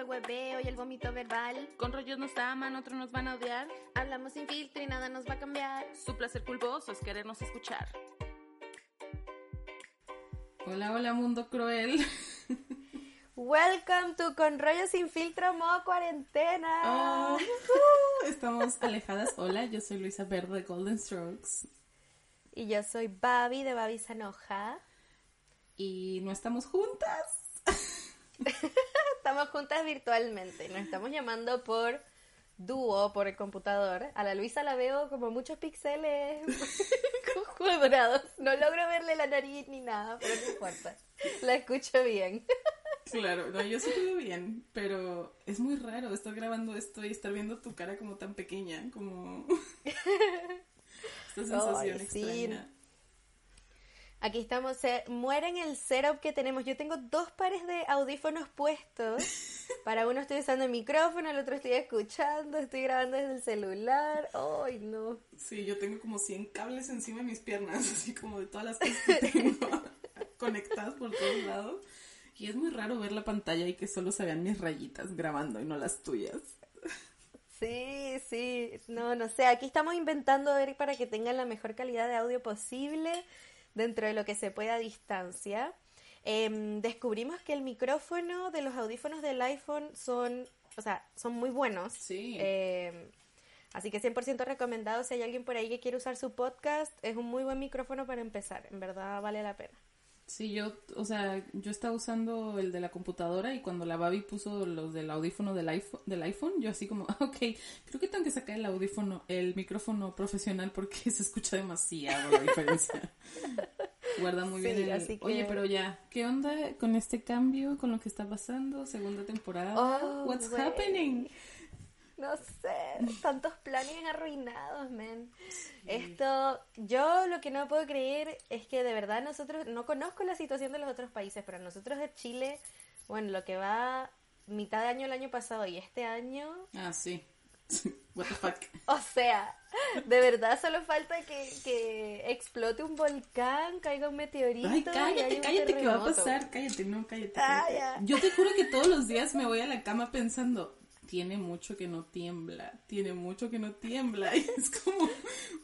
el hueveo y el vómito verbal. Con rollos nos aman, otros nos van a odiar. Hablamos sin filtro y nada nos va a cambiar. Su placer culposo es querernos escuchar. Hola, hola, mundo cruel. Welcome to Con Rollo Sin Filtro modo cuarentena. Oh, estamos alejadas. Hola, yo soy Luisa Verde de Golden Strokes. Y yo soy Babi de Babi Sanoja. Y no estamos juntas. estamos juntas virtualmente. Nos estamos llamando por dúo, por el computador. A la Luisa la veo como muchos píxeles cuadrados. No logro verle la nariz ni nada, pero no importa. La escucho bien. Claro, no, yo sí te bien, pero es muy raro estar grabando esto y estar viendo tu cara como tan pequeña, como esta sensación extraña. Aquí estamos, se mueren el setup que tenemos. Yo tengo dos pares de audífonos puestos. Para uno estoy usando el micrófono, el otro estoy escuchando, estoy grabando desde el celular. ¡Ay, no! Sí, yo tengo como 100 cables encima de mis piernas, así como de todas las cosas que tengo conectadas por todos lados. Y es muy raro ver la pantalla y que solo se vean mis rayitas grabando y no las tuyas. Sí, sí, no, no sé, aquí estamos inventando ver para que tengan la mejor calidad de audio posible dentro de lo que se pueda a distancia. Em, descubrimos que el micrófono de los audífonos del iPhone son, o sea, son muy buenos. Sí. Em, así que 100% recomendado si hay alguien por ahí que quiere usar su podcast, es un muy buen micrófono para empezar, en verdad vale la pena. Sí, yo, o sea, yo estaba usando el de la computadora y cuando la Babi puso los del audífono del iPhone, del iPhone yo así como, ok, creo que tengo que sacar el audífono, el micrófono profesional porque se escucha demasiado la diferencia. Guarda muy bien el... Oye, pero ya, ¿qué onda con este cambio, con lo que está pasando? Segunda temporada. Oh, What's happening? No sé, tantos planes arruinados, men. Esto, yo lo que no puedo creer es que de verdad nosotros, no conozco la situación de los otros países, pero nosotros de Chile, bueno, lo que va mitad de año el año pasado y este año... Ah, sí. What the fuck. O sea, de verdad solo falta que, que explote un volcán, caiga un meteorito. Ay, cállate, cállate, ¿qué va a pasar? Cállate, no, cállate. cállate. Yo te juro que todos los días me voy a la cama pensando, tiene mucho que no tiembla, tiene mucho que no tiembla. Y es como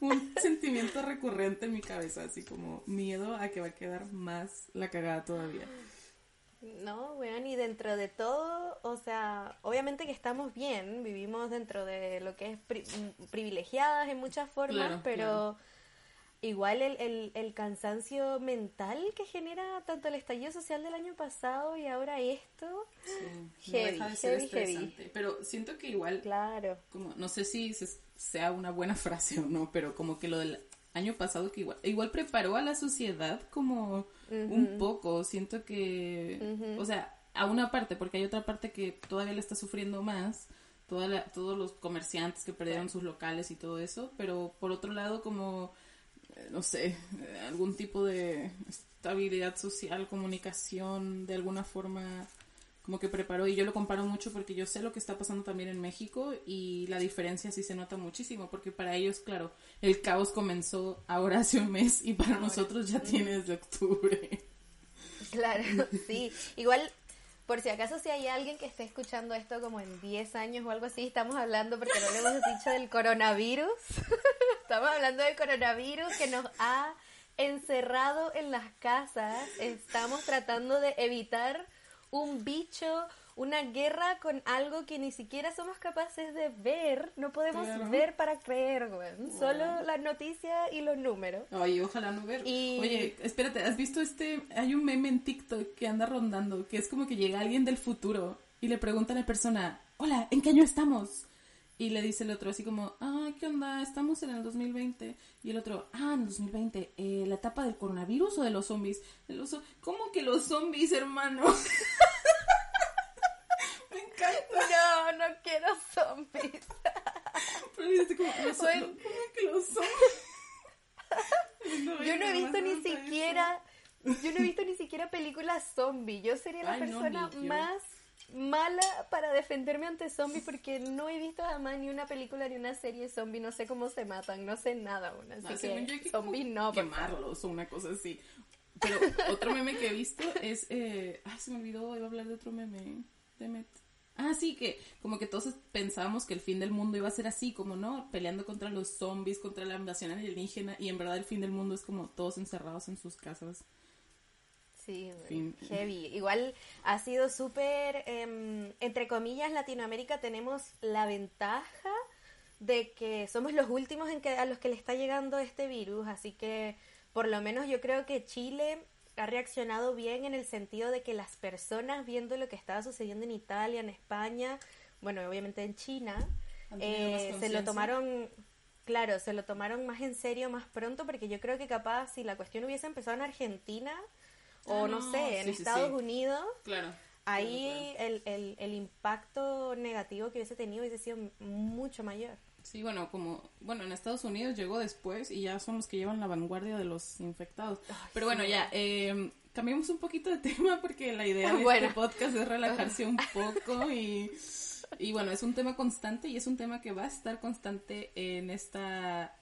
un sentimiento recurrente en mi cabeza, así como miedo a que va a quedar más la cagada todavía. No, weón, y dentro de todo, o sea, obviamente que estamos bien, vivimos dentro de lo que es privilegiadas en muchas formas, pero igual el, el, cansancio mental que genera tanto el estallido social del año pasado y ahora esto. Sí, heavy, no deja de ser Pero siento que igual. Claro. Como, no sé si sea una buena frase o no, pero como que lo del año pasado que igual, igual preparó a la sociedad como un poco. Siento que. O sea, a una parte, porque hay otra parte que todavía le está sufriendo más. Toda todos los comerciantes que perdieron sus locales y todo eso, pero por otro lado como no sé, algún tipo de estabilidad social, comunicación, de alguna forma como que preparó y yo lo comparo mucho porque yo sé lo que está pasando también en México y la diferencia sí se nota muchísimo porque para ellos, claro, el caos comenzó ahora hace un mes y para nosotros ya tiene desde octubre. Claro, sí. Igual por si acaso si hay alguien que esté escuchando esto como en 10 años o algo así, estamos hablando porque no le hemos dicho del coronavirus. estamos hablando del coronavirus que nos ha encerrado en las casas. Estamos tratando de evitar un bicho, una guerra con algo que ni siquiera somos capaces de ver. No podemos ver para creer, güey. Solo las noticias y los números. Oye, ojalá no ver. Oye, espérate, ¿has visto este? Hay un meme en TikTok que anda rondando, que es como que llega alguien del futuro y le pregunta a la persona, hola, ¿en qué año estamos? Y le dice el otro así como, ah, ¿qué onda? Estamos en el 2020. Y el otro, ah, en el 2020, eh, ¿la etapa del coronavirus o de los zombies? ¿Cómo que los zombies, hermano? Me encanta. No, no quiero zombies. Pero dice como, los, ¿cómo que los zombies? yo no he visto ni siquiera, yo no he visto ni siquiera películas zombie. Yo sería la persona más mala para defenderme ante zombies porque no he visto jamás ni una película ni una serie zombie, no sé cómo se matan, no sé nada aún, así ah, que, zombie no. Quemarlos o una cosa así. Pero otro meme que he visto es, eh, ay se me olvidó, iba a hablar de otro meme, Demet. Ah, sí, que como que todos pensábamos que el fin del mundo iba a ser así, como no, peleando contra los zombies, contra la invasión alienígena, y en verdad el fin del mundo es como todos encerrados en sus casas. Sí, heavy. Igual ha sido súper, em, entre comillas, Latinoamérica tenemos la ventaja de que somos los últimos en que, a los que le está llegando este virus, así que por lo menos yo creo que Chile ha reaccionado bien en el sentido de que las personas viendo lo que estaba sucediendo en Italia, en España, bueno, obviamente en China, eh, se lo tomaron, claro, se lo tomaron más en serio más pronto porque yo creo que capaz si la cuestión hubiese empezado en Argentina o ah, no, sé, en Estados Unidos, claro. ahí El, el, el impacto negativo que hubiese tenido hubiese sido mucho mayor. Sí, bueno, como, bueno, en Estados Unidos llegó después y ya son los que llevan la vanguardia de los infectados. Pero bueno, ya, eh, cambiemos un poquito de tema porque la idea de este podcast es relajarse un poco y, y bueno, es un tema constante y es un tema que va a estar constante en esta...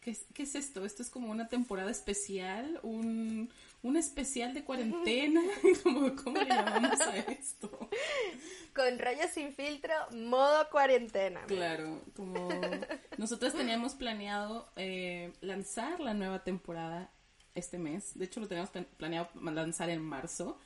¿Qué, qué es esto? Esto es como una temporada especial, un, un especial de cuarentena, ¿Cómo, le llamamos a esto? Con rayos sin filtro, modo cuarentena. Claro, como nosotros teníamos planeado eh, lanzar la nueva temporada este mes, de hecho lo teníamos planeado lanzar en marzo,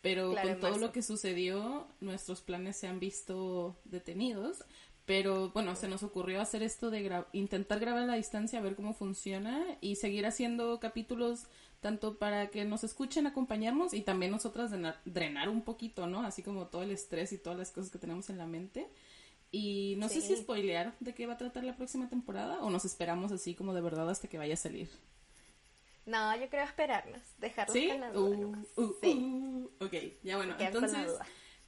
pero con todo lo que sucedió, nuestros planes se han visto detenidos. Pero bueno, se nos ocurrió hacer esto de intentar grabar a la distancia, a ver cómo funciona y seguir haciendo capítulos tanto para que nos escuchen, acompañarnos y también nosotras drenar, un poquito, ¿no? Así como todo el estrés y todas las cosas que tenemos en la mente. Y no sé si spoilear de qué va a tratar la próxima temporada o nos esperamos así como de verdad hasta que vaya a salir. No, yo creo esperarnos, dejarlos ¿Sí? con la duda. Uh, uh, sí. Uh, ok, ya bueno, entonces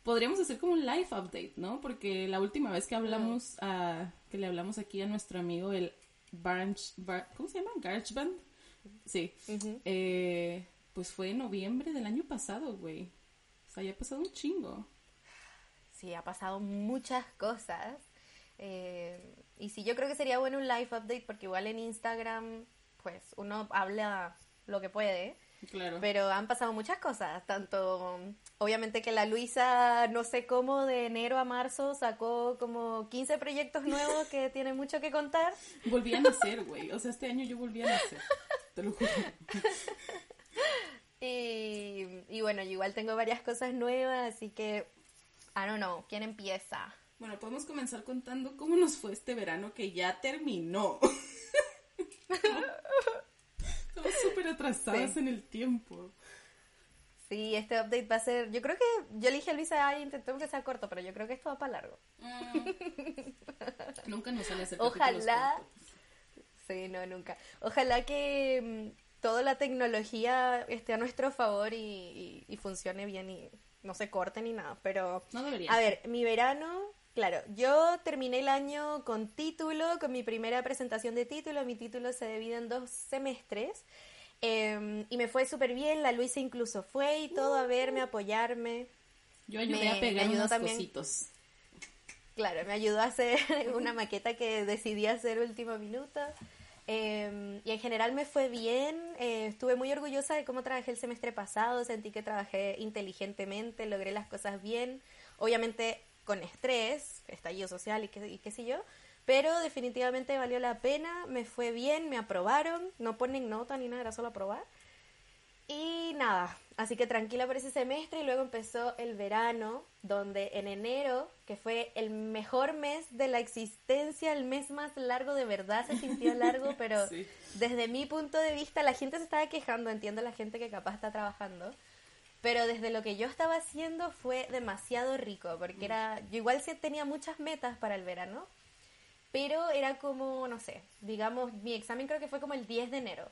podríamos hacer como un live update, ¿no? Porque la última vez que hablamos, a, que le hablamos aquí a nuestro amigo el Barge, ¿cómo se llama? GarageBand Sí. Eh, pues fue en noviembre del año pasado, güey. O sea, ya ha pasado un chingo. Sí, ha pasado muchas cosas. Eh, y sí, yo creo que sería bueno un live update porque igual en Instagram, pues uno habla lo que puede. Claro. Pero han pasado muchas cosas, tanto obviamente que la Luisa, no sé cómo, de enero a marzo sacó como 15 proyectos nuevos que tienen mucho que contar. Volví a nacer, güey. O sea, este año yo volví a nacer. Te lo juro. y, y bueno, yo igual tengo varias cosas nuevas, así que, I don't know, ¿quién empieza? Bueno, podemos comenzar contando cómo nos fue este verano que ya terminó. Estamos súper atrasadas en el tiempo. Sí, este update va a ser. Yo creo que. Yo le dije a Luisa, ay, intentemos que sea corto, pero yo creo que esto va para largo. Mm. nunca nos sale a hacer Ojalá. Sí, no, nunca. Ojalá que mm, toda la tecnología esté a nuestro favor y, y, funcione bien y no se corte ni nada. Pero. No debería. A ver, mi verano. Claro, yo terminé el año con título, con mi primera presentación de título. Mi título se divide en dos semestres. Em, y me fue súper bien. La Luisa incluso fue y todo a verme, a apoyarme. Yo ayudé a pegar unos también, cositos. Claro, me ayudó a hacer una maqueta que decidí hacer último minuto. Em, y en general me fue bien, eh, estuve muy orgullosa de cómo trabajé el semestre pasado, sentí que trabajé inteligentemente, logré las cosas bien, obviamente con estrés, estallido social y qué, y qué sé yo, pero definitivamente valió la pena, me fue bien, me aprobaron, no ponen nota ni nada, era solo aprobar. Y nada, así que tranquila por ese semestre y luego empezó el verano, donde en enero, que fue el mejor mes de la existencia, el mes más largo de verdad, se sintió largo, pero desde mi punto de vista la gente se estaba quejando, entiendo la gente que capaz está trabajando, pero desde lo que yo estaba haciendo fue demasiado rico, porque era, yo igual sí tenía muchas metas para el verano, pero era como, no sé, digamos, mi examen creo que fue como el 10 de enero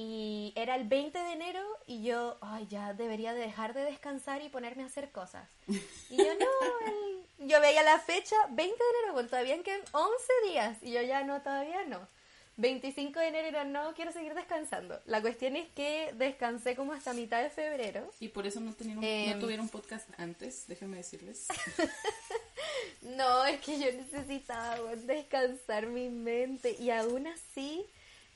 y era el 20 de enero y yo, ay, ya debería dejar de descansar y ponerme a hacer cosas. Y yo, no, yo veía la fecha, 20 de enero, bueno, todavía quedan 11 días. Y yo ya, no, todavía no. 25 de enero, no, quiero seguir descansando. La cuestión es que descansé como hasta mitad de febrero. Y por eso no, tenían, no em, tuvieron podcast antes, déjenme decirles. no, es que yo necesitaba descansar mi mente. Y aún así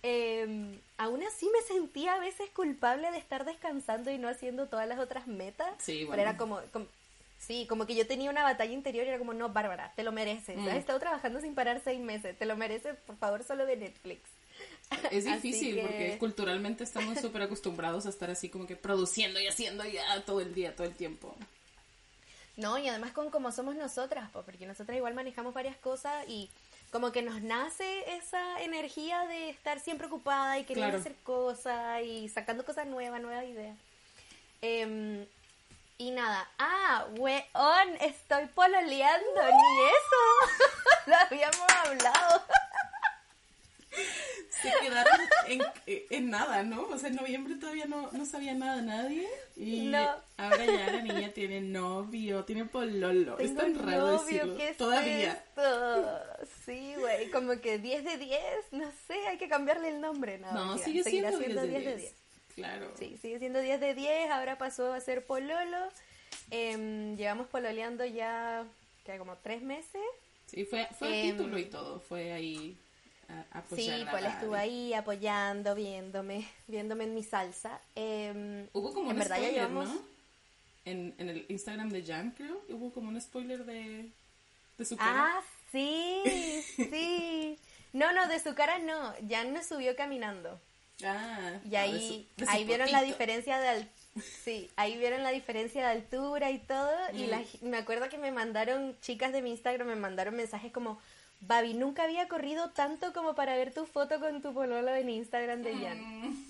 eh, aún así me sentía a veces culpable de estar descansando y no haciendo todas las otras metas. Sí, Pero era como, Sí, como que yo tenía una batalla interior y era como, no, Bárbara, te lo mereces. Mm. Has estado trabajando sin parar seis meses, te lo mereces, por favor, solo de Netflix. Es difícil que- porque culturalmente estamos súper acostumbrados a estar así como que produciendo y haciendo ya todo el día, todo el tiempo. No, y además con como somos nosotras, po, porque nosotras igual manejamos varias cosas y como que nos nace esa energía de estar siempre ocupada y Claro. hacer cosas y sacando cosas nuevas, nuevas ideas. Em, y nada, ah, weón, estoy pololeando, ni eso. Lo habíamos hablado. Se quedaron en, en nada, ¿no? O sea, en noviembre todavía no, no sabía nada nadie. Y No. ahora ya la niña tiene novio, tiene pololo. es Tengo tan raro novio, decirlo. ¿qué es todavía. esto? Sí, güey, como que 10 de 10, no sé, hay que cambiarle el nombre. No, No, sigue seguirá siendo 10 de 10. de 10. Claro. Sí, sigue siendo 10 de 10, ahora pasó a ser pololo. Em, llevamos pololeando ya, que como tres meses. Sí, fue, fue Em, título y todo. Fue ahí a, a sí, Gaby. estuvo ahí apoyando, viéndome, viéndome en mi salsa. Em, Hubo como en un spoiler, llevamos... ¿no? En, en el Instagram de Jan, creo. Hubo como un spoiler de, de su cara. Ah, sí, sí. No, no, de su cara no, ya no subió caminando. Ah, Y de ahí, su- de su ahí vieron la diferencia de al- sí, ahí vieron la diferencia de altura y todo. Y Mm. la- me acuerdo que me mandaron, chicas de mi Instagram, me mandaron mensajes como, Babi, nunca había corrido tanto como para ver tu foto con tu pololo en Instagram de Jan. Mm.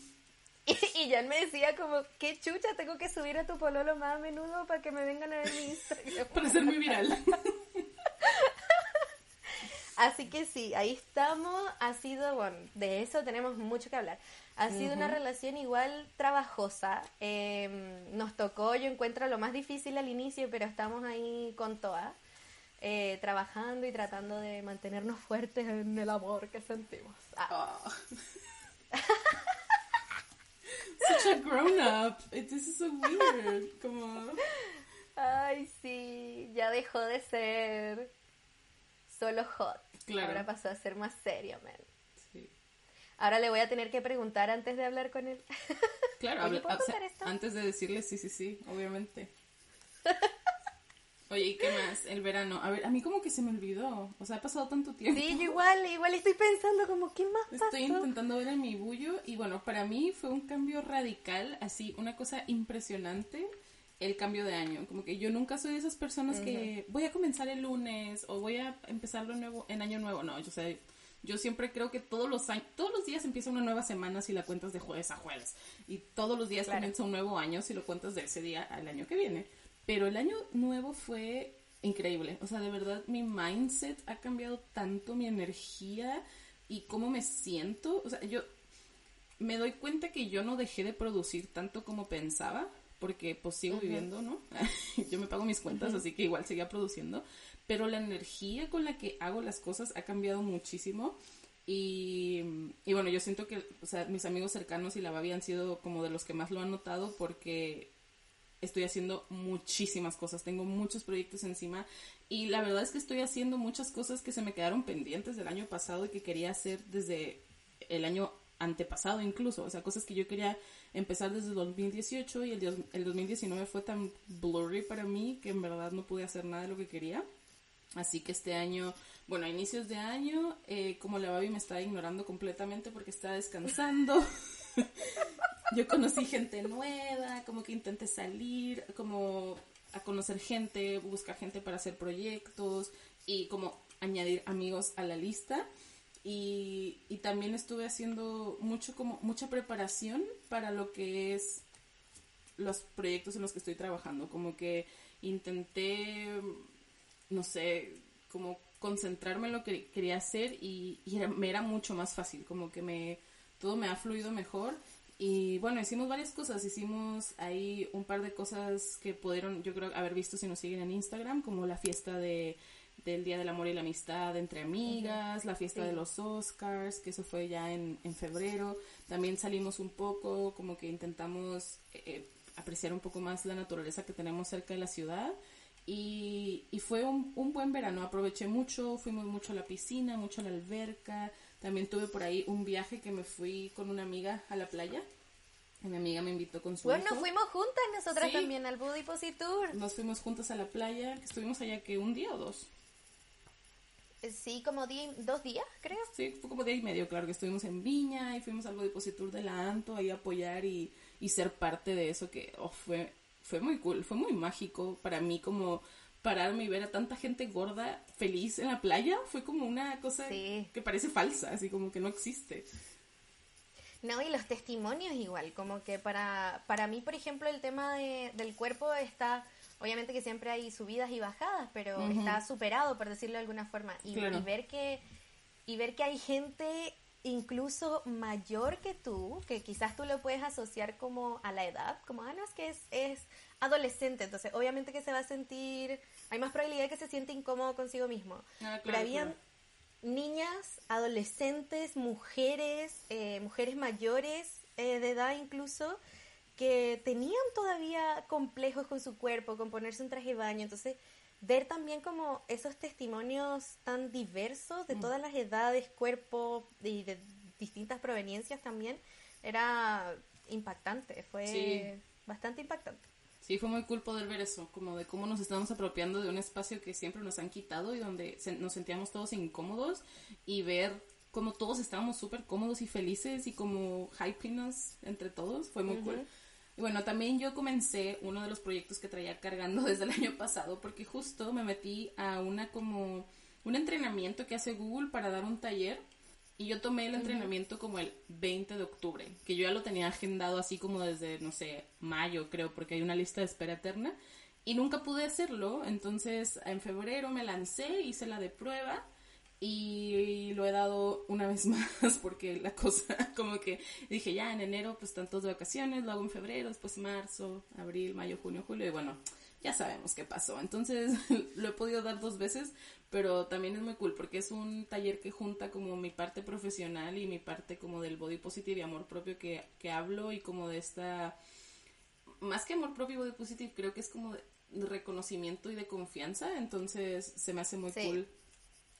Y, y Jan me decía como, qué chucha, tengo que subir a tu pololo más a menudo para que me vengan a ver mi Instagram. Para ser muy viral. Así que sí, ahí estamos. Ha sido, bueno, de eso tenemos mucho que hablar. Ha sido una relación igual trabajosa. Eh, nos tocó, yo encuentro lo más difícil al inicio, pero estamos ahí con todas. Eh, trabajando y tratando de mantenernos fuertes en el amor que sentimos. Ah, Oh. Such a grown up. This is so weird. Como. Ay, sí, ya dejó de ser solo hot. Claro. Ahora pasó a ser más serio, man. Sí. Ahora le voy a tener que preguntar antes de hablar con él. Claro, Oye, ¿puedo contar esto? antes de decirle sí, sí, sí, obviamente. Oye, ¿y qué más? El verano. A ver, a mí como que se me olvidó. O sea, ha pasado tanto tiempo. Sí, yo igual, igual estoy pensando como, ¿qué más pasó? Estoy intentando ver en mi bullo y bueno, para mí fue un cambio radical, así, una cosa impresionante el cambio de año. Como que yo nunca soy de esas personas que voy a comenzar el lunes o voy a empezar lo nuevo en año nuevo. No, yo sé, yo siempre creo que todos los años, todos los días empieza una nueva semana si la cuentas de jueves a jueves y todos los días Claro. comienza un nuevo año si lo cuentas de ese día al año que viene. Pero el año nuevo fue increíble. O sea, de verdad mi mindset ha cambiado tanto, mi energía y cómo me siento. O sea, yo me doy cuenta que yo no dejé de producir tanto como pensaba, porque pues sigo viviendo, ¿no? yo me pago mis cuentas, así que igual seguía produciendo, pero la energía con la que hago las cosas ha cambiado muchísimo. Y, y bueno, yo siento que, o sea, mis amigos cercanos y la Babi han sido como de los que más lo han notado porque estoy haciendo muchísimas cosas, tengo muchos proyectos encima y la verdad es que estoy haciendo muchas cosas que se me quedaron pendientes del año pasado y que quería hacer desde el año antepasado incluso, o sea, cosas que yo quería empezar desde el 2018 y el, dios- el 2019 fue tan blurry para mí que en verdad no pude hacer nada de lo que quería. Así que este año, bueno, a inicios de año, eh, como la Babi me estaba ignorando completamente porque estaba descansando. Yo conocí gente nueva, como que intenté salir, como a conocer gente, buscar gente para hacer proyectos y como añadir amigos a la lista. Y, y también estuve haciendo mucho como mucha preparación para lo que es los proyectos en los que estoy trabajando. Como que intenté, no sé, como concentrarme en lo que quería hacer y, y era- me era mucho más fácil, como que me todo me ha fluido mejor. Y bueno, hicimos varias cosas, hicimos ahí un par de cosas que pudieron, yo creo, haber visto si nos siguen en Instagram, como la fiesta de, del Día del Amor y la Amistad entre amigas, la fiesta Sí. de los Oscars, que eso fue ya en, en febrero. También salimos un poco, como que intentamos eh, apreciar un poco más la naturaleza que tenemos cerca de la ciudad. Y, y fue un, un buen verano, aproveché mucho, fuimos mucho a la piscina, mucho a la alberca, también tuve por ahí un viaje que me fui con una amiga a la playa Mi amiga me invitó con su Bueno, hijo. fuimos juntas nosotras Sí. también al Tour. Nos fuimos juntas a la playa, que estuvimos allá que un día o dos. Sí, como di- dos días, creo. Sí, fue como día y medio, claro, que estuvimos en Viña y fuimos al Tour de la Anto ahí a apoyar y, y ser parte de eso que oh, fue, fue muy cool, fue muy mágico para mí como pararme y ver a tanta gente gorda feliz en la playa, fue como una cosa Sí. que parece falsa, así como que no existe. No, y los testimonios igual, como que para, para mí, por ejemplo, el tema de- del cuerpo está, obviamente que siempre hay subidas y bajadas, pero está superado, por decirlo de alguna forma. Y, Claro. y ver que y ver que hay gente incluso mayor que tú, que quizás tú lo puedes asociar como a la edad, como, ah, no, es que es, es adolescente, entonces obviamente que se va a sentir, hay más probabilidad de que se siente incómodo consigo mismo. Ah, Pero habían claro. niñas, adolescentes, mujeres, eh, mujeres mayores eh, de edad incluso, que tenían todavía complejos con su cuerpo, con ponerse un traje de baño. Entonces, ver también como esos testimonios tan diversos Mm. de todas las edades, cuerpos y de distintas proveniencias también, era impactante, fue Sí. bastante impactante. Sí, fue muy cool poder ver eso, como de cómo nos estamos apropiando de un espacio que siempre nos han quitado y donde se- nos sentíamos todos incómodos y ver cómo todos estábamos súper cómodos y felices y como hyping us entre todos, fue muy cool. Y bueno, también yo comencé uno de los proyectos que traía cargando desde el año pasado porque justo me metí a una como un entrenamiento que hace Google para dar un taller y yo tomé el entrenamiento como el 20 de octubre, que yo ya lo tenía agendado así como desde, no sé, mayo creo, porque hay una lista de espera eterna. Y nunca pude hacerlo, entonces en febrero me lancé, hice la de prueba y lo he dado una vez más porque la cosa como que dije ya en enero pues tantos de vacaciones, lo hago en febrero, después marzo, abril, mayo, junio, julio y bueno, ya sabemos qué pasó. Entonces lo he podido dar dos veces, pero también es muy cool porque es un taller que junta como mi parte profesional y mi parte como del body positive y amor propio que, que hablo y como de esta, más que amor propio y body positive, creo que es como de reconocimiento y de confianza, entonces se me hace muy Sí. cool.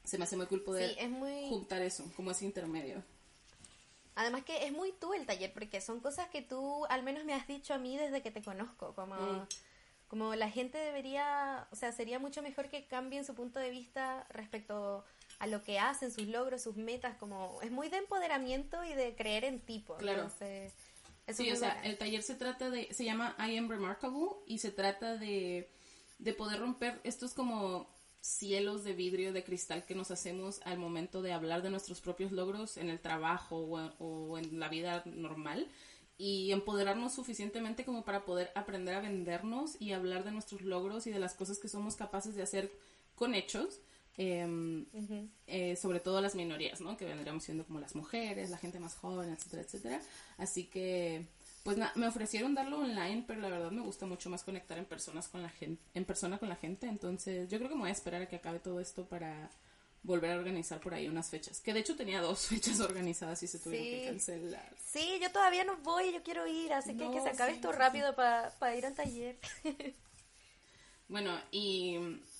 Se me hace muy cool poder Sí, es muy... juntar eso, como ese intermedio. Además que es muy tú el taller, porque son cosas que tú al menos me has dicho a mí desde que te conozco, como, Mm. Como la gente debería, o sea, sería mucho mejor que cambien su punto de vista respecto a lo que hacen, sus logros, sus metas, como es muy de empoderamiento y de creer en tipo. Claro. Entonces, eso Sí, o sea, el taller se trata de, se llama I Am Remarkable y se trata de, de poder romper estos como cielos de vidrio, de cristal que nos hacemos al momento de hablar de nuestros propios logros en el trabajo o, o en la vida normal y empoderarnos suficientemente como para poder aprender a vendernos y hablar de nuestros logros y de las cosas que somos capaces de hacer con hechos. em, eh, sobre todo las minorías, ¿no? Que vendríamos siendo como las mujeres, la gente más joven, etcétera, etcétera. Así que, pues na- me ofrecieron darlo online, pero la verdad me gusta mucho más conectar en personas con la gente, en persona con la gente. Entonces, yo creo que me voy a esperar a que acabe todo esto para volver a organizar por ahí unas fechas. Que de hecho tenía dos fechas organizadas y se tuvieron Sí. que cancelar. Sí, yo todavía no voy, yo quiero ir, así que No, que se acabe sí, esto sí, rápido para ir al taller. Bueno, y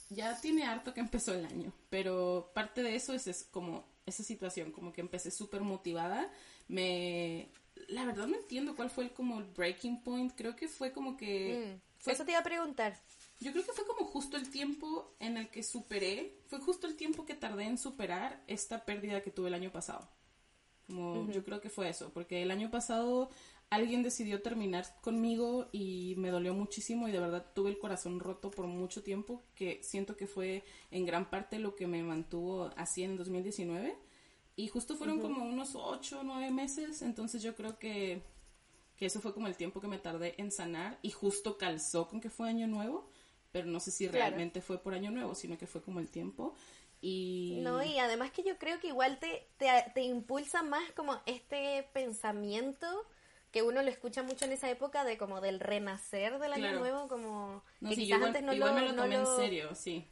ya tiene harto que empezó el año, pero parte de eso es, es como esa situación, como que empecé súper motivada. Me, la verdad no entiendo cuál fue el como el breaking point. Creo que fue como que Mm, fue- Eso te iba a preguntar. Yo creo que fue como justo el tiempo en el que superé, fue justo el tiempo que tardé en superar esta pérdida que tuve el año pasado. Como yo creo que fue eso, porque el año pasado alguien decidió terminar conmigo y me dolió muchísimo y de verdad tuve el corazón roto por mucho tiempo, que siento que fue en gran parte lo que me mantuvo así en 2019. Y justo fueron como unos 8 o 9 meses, entonces yo creo que, que eso fue como el tiempo que me tardé en sanar y justo calzó con que fue año nuevo, pero no sé si Claro. realmente fue por año nuevo, sino que fue como el tiempo. Y... No, y además que yo creo que igual te, te, te impulsa más como este pensamiento que uno lo escucha mucho en esa época de como del renacer del año Claro. nuevo, como No, que sí, quizás yo igual, antes no igual lo, me lo no tomé lo- en serio, sí.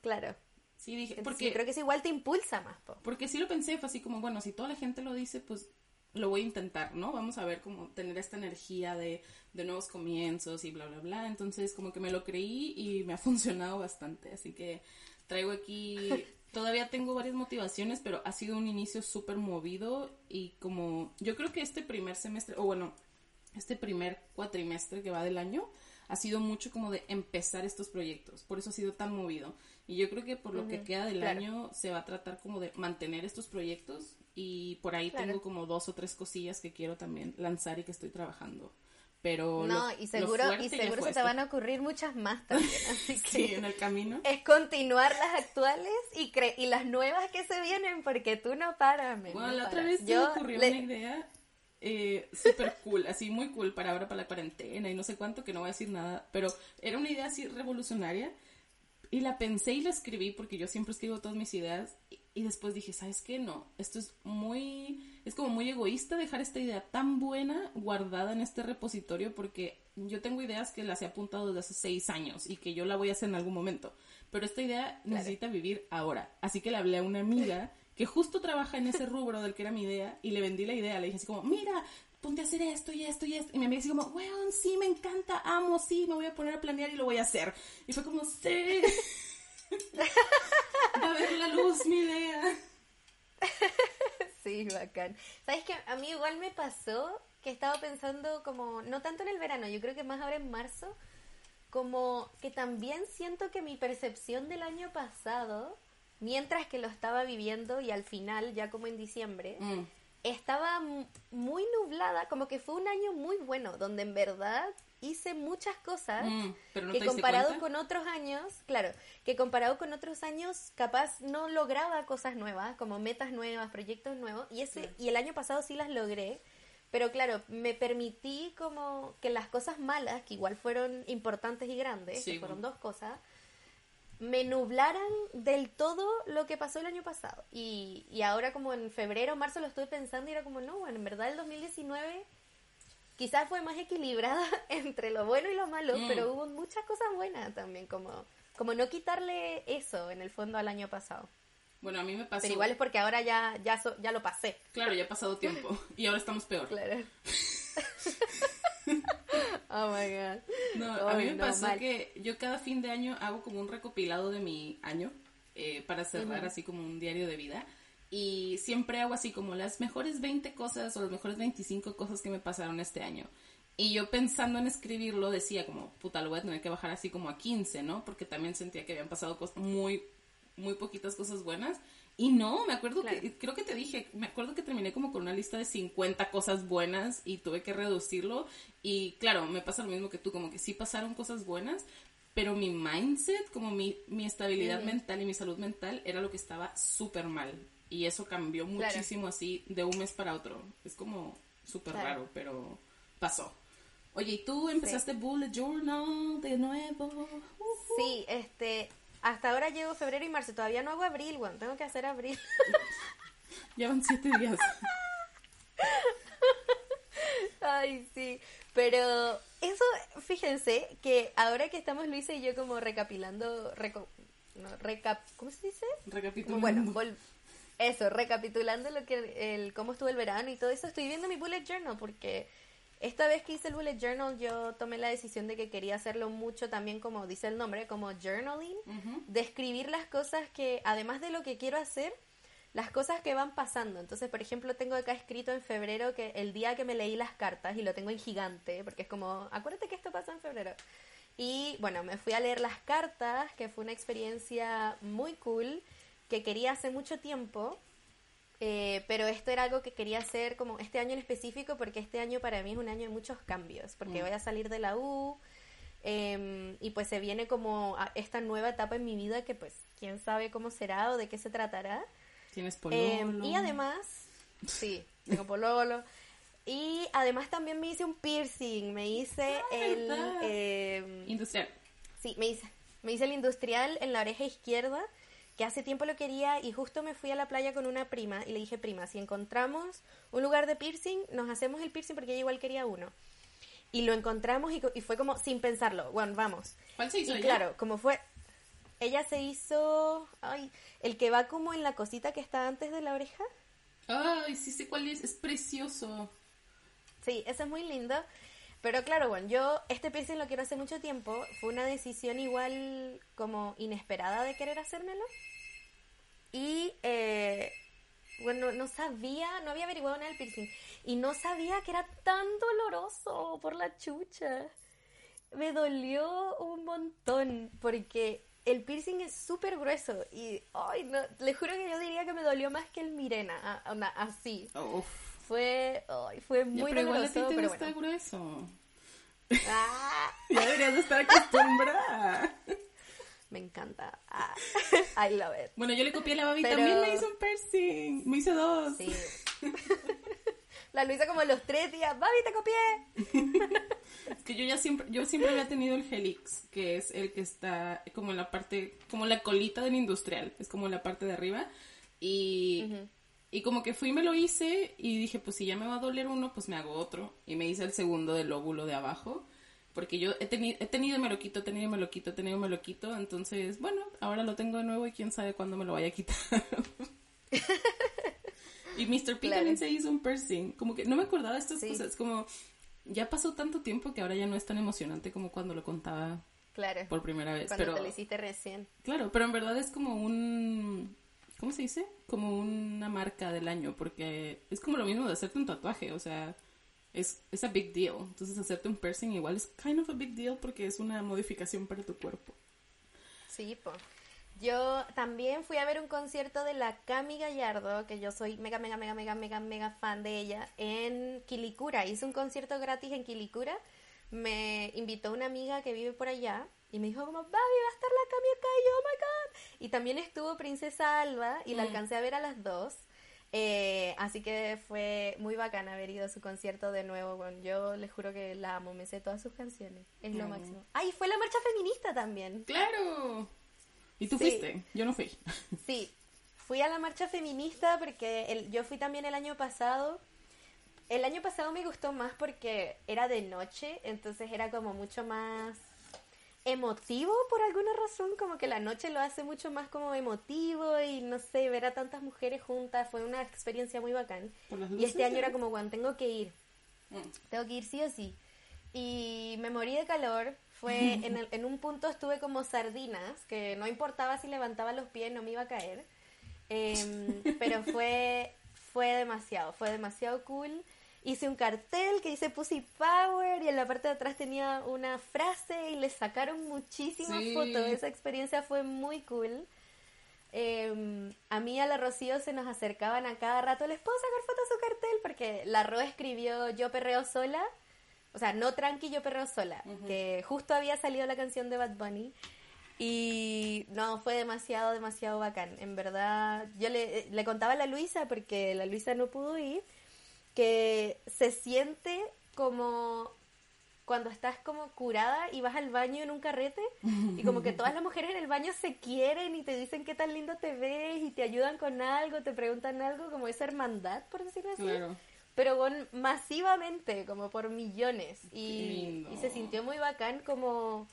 Claro. Sí, dije, Entonces, porque, yo creo que eso igual te impulsa más, po. porque sí lo pensé, fue así como, bueno, si toda la gente lo dice, pues lo voy a intentar, ¿no? Vamos a ver cómo tener esta energía de, de nuevos comienzos y bla, bla, bla. Entonces, como que me lo creí y me ha funcionado bastante. Así que traigo aquí, todavía tengo varias motivaciones, pero ha sido un inicio súper movido y como, yo creo que este primer semestre, o bueno, este primer cuatrimestre que va del año ha sido mucho como de empezar estos proyectos, por eso ha sido tan movido. Y yo creo que por lo que queda del año se va a tratar como de mantener estos proyectos y por ahí tengo como dos o tres cosillas que quiero también lanzar y que estoy trabajando. Pero no, y seguro, y seguro se te van a ocurrir muchas más también. Así que sí, en el camino. Es continuar las actuales y, cre y las nuevas que se vienen porque tú no paras. Bueno, la otra vez me ocurrió una idea eh, súper cool, así muy cool para ahora, para la cuarentena y no sé cuánto, que no voy a decir nada, pero era una idea así revolucionaria y la pensé y la escribí porque yo siempre escribo todas mis ideas y, después dije, ¿sabes qué? No, esto es muy, es como muy egoísta dejar esta idea tan buena guardada en este repositorio porque yo tengo ideas que las he apuntado desde hace seis años y que yo la voy a hacer en algún momento, pero esta idea necesita vivir ahora, así que le hablé a una amiga que justo trabaja en ese rubro del que era mi idea y le vendí la idea, le dije así como, mira, ponte a hacer esto y esto y esto. Y mi amiga así como, weón, sí, me encanta, amo, sí, me voy a poner a planear y lo voy a hacer. Y fue como, sí, va a ver la luz mi idea. sí, bacán. ¿Sabes qué? A mí igual me pasó que estaba pensando como, no tanto en el verano, yo creo que más ahora en marzo, como que también siento que mi percepción del año pasado mientras que lo estaba viviendo y al final, ya como en diciembre, mm. estaba muy nublada, como que fue un año muy bueno, donde en verdad hice muchas cosas mm, que comparado con otros años, claro, que comparado con otros años capaz no lograba cosas nuevas, como metas nuevas, proyectos nuevos, y ese y el año pasado sí las logré, pero claro, me permití como que las cosas malas, que igual fueron importantes y grandes, que fueron dos cosas, me nublaran del todo lo que pasó el año pasado. Y, y ahora como en febrero, marzo lo estoy pensando y era como, no, bueno, en verdad el 2019 quizás fue más equilibrada entre lo bueno y lo malo, mm. pero hubo muchas cosas buenas también, como, como no quitarle eso en el fondo al año pasado. Bueno, a mí me pasó. Pero igual es porque ahora ya, ya, ya lo pasé. Claro, ya ha pasado tiempo y ahora estamos peor. Claro. Oh my god. No, a mí me pasa que yo cada fin de año hago como un recopilado de mi año eh, para cerrar así como un diario de vida. Y siempre hago así como las mejores 20 cosas o las mejores 25 cosas que me pasaron este año. Y yo pensando en escribirlo decía como, puta, lo voy a tener que bajar así como a 15, ¿no? Porque también sentía que habían pasado cosas muy, muy poquitas cosas buenas. Y no, me acuerdo que, creo que te dije, me acuerdo que terminé como con una lista de 50 cosas buenas y tuve que reducirlo. Y claro, me pasa lo mismo que tú, como que sí pasaron cosas buenas, pero mi mindset, como mi, mi estabilidad mental y mi salud mental era lo que estaba súper mal. Y eso cambió muchísimo así de un mes para otro. Es como súper raro, pero pasó. Oye, ¿y tú empezaste Bullet Journal de nuevo? Sí, este, hasta ahora llevo febrero y marzo. Todavía no hago abril, bueno, tengo que hacer abril. ya van siete días. Ay, sí. Pero eso, fíjense que ahora que estamos Luisa y yo como recapitulando, recap, ¿cómo se dice? Recapitulando. Bueno, eso, recapitulando lo que el cómo estuvo el verano y todo eso, estoy viendo mi bullet journal porque esta vez que hice el bullet journal yo tomé la decisión de que quería hacerlo mucho también como dice el nombre, como journaling, de escribir las cosas que además de lo que quiero hacer, las cosas que van pasando. Entonces, por ejemplo, tengo acá escrito en febrero que el día que me leí las cartas y lo tengo en gigante, porque es como, acuérdate que esto pasa en febrero. Y bueno, me fui a leer las cartas, que fue una experiencia muy cool, que quería hace mucho tiempo eh, pero esto era algo que quería hacer como este año en específico porque este año para mí es un año de muchos cambios, porque mm. voy a salir de la U em, y pues se viene como esta nueva etapa en mi vida que pues quién sabe cómo será o de qué se tratará. Tienes em, pololo. y además, sí, tengo pololo. Y además también me hice un piercing, me hice ah, el... Em, industrial. Sí, me hice, me hice el industrial en la oreja izquierda que hace tiempo lo quería y justo me fui a la playa con una prima y le dije, prima, si encontramos un lugar de piercing, nos hacemos el piercing porque ella igual quería uno. Y lo encontramos y, fue como sin pensarlo, bueno, vamos. ¿Cuál se hizo y claro, como fue, ella se hizo, ay, el que va como en la cosita que está antes de la oreja. Ay, sí sé cuál es, es precioso. Sí, ese es muy lindo. Pero claro, bueno, yo este piercing lo quiero hace mucho tiempo. Fue una decisión igual como inesperada de querer hacérmelo. Y eh, bueno, no sabía, no había averiguado nada del piercing. Y no sabía que era tan doloroso por la chucha. Me dolió un montón porque el piercing es súper grueso y, ay, no, le juro que yo diría que me dolió más que el Mirena, así. Fue, ay, fue muy pero doloroso, igual a ti te pero gusta bueno. grueso. Ah, Ya deberías de estar acostumbrada. me encanta. Ah, I love it. Bueno, yo le copié a la Babi, Pero- también me hizo un piercing. Me hice dos. Sí. La Luisa como los tres días, Babi, te copié. Es que yo ya siempre, yo siempre había tenido el Helix, que es el que está como en la parte, como la colita del industrial, es como en la parte de arriba. Y, y como que fui y me lo hice y dije, pues si ya me va a doler uno, pues me hago otro. Y me hice el segundo del óvulo de abajo. Porque yo he, teni- he tenido y me lo quito, he tenido me lo quito, he tenido me lo quito. Entonces, bueno, ahora lo tengo de nuevo y quién sabe cuándo me lo vaya a quitar. y Mr. P Claro. también se hizo un piercing. Como que no me acordaba de estas Sí. cosas. Como ya pasó tanto tiempo que ahora ya no es tan emocionante como cuando lo contaba Claro. por primera vez. cuando pero te lo hiciste recién. claro, pero en verdad es como un ¿cómo se dice? Como una marca del año porque es como lo mismo de hacerte un tatuaje, o sea, es es a big deal. Entonces hacerte un piercing igual es kind of a big deal porque es una modificación para tu cuerpo. Sí, po. Yo también fui a ver un concierto de la Cami Gallardo, que yo soy mega, mega, mega, mega, mega, mega fan de ella, en Quilicura. Hice un concierto gratis en Quilicura. Me invitó una amiga que vive por allá y me dijo como, Babi, va a estar la Cami acá. Y yo, oh my God. Y también estuvo Princesa Alba y la alcancé a ver a las dos. Eh, así que fue muy bacán haber ido a su concierto de nuevo. Bueno, yo les juro que la amo, me sé todas sus canciones. Es lo Mm. máximo. ¡Ay, fue la marcha feminista también! Claro. ¿Y tú Sí. fuiste? Yo no fui. Sí, fui a la marcha feminista porque el- yo fui también el año pasado. El año pasado me gustó más porque era de noche, entonces era como mucho más emotivo por alguna razón, como que la noche lo hace mucho más como emotivo y no sé, ver a tantas mujeres juntas fue una experiencia muy bacán. Y este año era como, bueno, tengo que ir, Mm. tengo que ir sí o sí. Y me morí de calor. Fue en, el- en un punto estuve como sardinas, que no importaba si levantaba los pies, no me iba a caer. Em, pero fue, fue demasiado, fue demasiado cool. Hice un cartel que dice Pussy Power y en la parte de atrás tenía una frase y le sacaron muchísimas Sí. fotos. Esa experiencia fue muy cool. Em, a mí y a la Rocío se nos acercaban a cada rato, ¿les puedo sacar fotos a su cartel? Porque la Ro escribió Yo perreo sola, o sea, no tranqui, yo perreo sola, que justo había salido la canción de Bad Bunny. Y no, fue demasiado, demasiado bacán. En verdad, yo le, le contaba a la Luisa, porque la Luisa no pudo ir, que se siente como cuando estás como curada y vas al baño en un carrete y como que todas las mujeres en el baño se quieren y te dicen qué tan lindo te ves y te ayudan con algo, te preguntan algo, como esa hermandad, por decirlo así. Claro. Pero con, masivamente, como por millones. Y se sintió muy bacán como,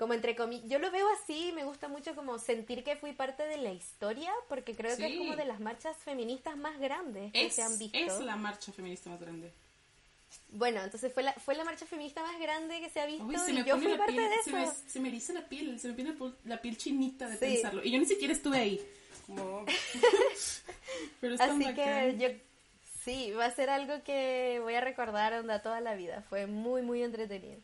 como entre comillas. Yo lo veo así, me gusta mucho como sentir que fui parte de la historia, porque creo que es como de las marchas feministas más grandes que Es, se han visto. es la marcha feminista más grande. Bueno, entonces fue la, fue la marcha feminista más grande que se ha visto Uy, se y yo fui parte piel, de se eso. me, se me eriza la piel, se me pone po- la piel chinita de Sí. pensarlo. Y yo ni siquiera estuve ahí. Pero es Así que yo sí, va a ser algo que voy a recordar onda toda la vida. Fue muy, muy entretenido.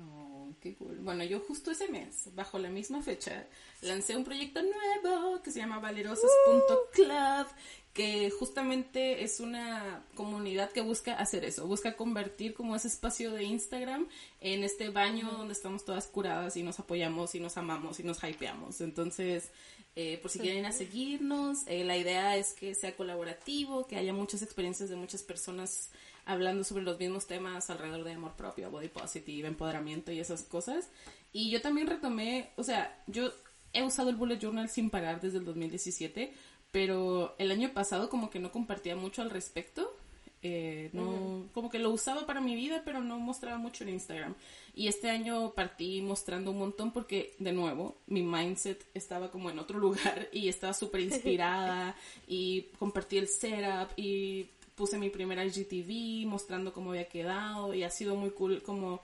Oh, qué cool. Bueno, yo justo ese mes, bajo la misma fecha, lancé un proyecto nuevo que se llama valerosas.club, que justamente es una comunidad que busca hacer eso, busca convertir como ese espacio de Instagram en este baño donde estamos todas curadas y nos apoyamos y nos amamos y nos hypeamos. Entonces, eh, por si quieren a seguirnos, eh, la idea es que sea colaborativo, que haya muchas experiencias de muchas personas hablando sobre los mismos temas alrededor de amor propio, body positive, empoderamiento y esas cosas. Y yo también retomé, o sea, yo he usado el bullet journal sin parar desde el 2017, pero el año pasado como que no compartía mucho al respecto. Eh, no, como que lo usaba para mi vida, pero no mostraba mucho en Instagram. Y este año partí mostrando un montón porque, de nuevo, mi mindset estaba como en otro lugar y estaba súper inspirada y compartí el setup y puse mi primera IGTV mostrando cómo había quedado y ha sido muy cool como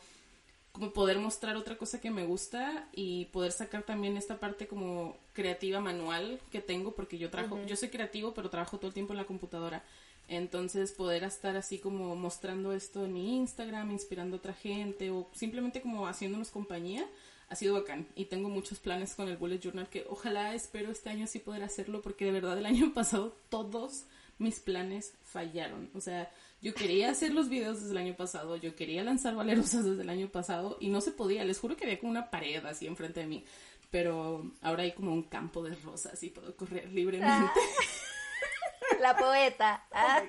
como poder mostrar otra cosa que me gusta y poder sacar también esta parte como creativa manual que tengo porque yo trabajo, yo soy creativo pero trabajo todo el tiempo en la computadora. Entonces poder estar así como mostrando esto en mi Instagram, inspirando a otra gente o simplemente como haciéndonos compañía, ha sido bacán. Y tengo muchos planes con el Bullet Journal que ojalá espero este año sí poder hacerlo porque de verdad el año pasado todos mis planes fallaron. O sea, yo quería hacer los videos desde el año pasado, yo quería lanzar valerosas desde el año pasado y no se podía. Les juro que había como una pared así enfrente de mí. Pero ahora hay como un campo de rosas y puedo correr libremente. La poeta. Ah.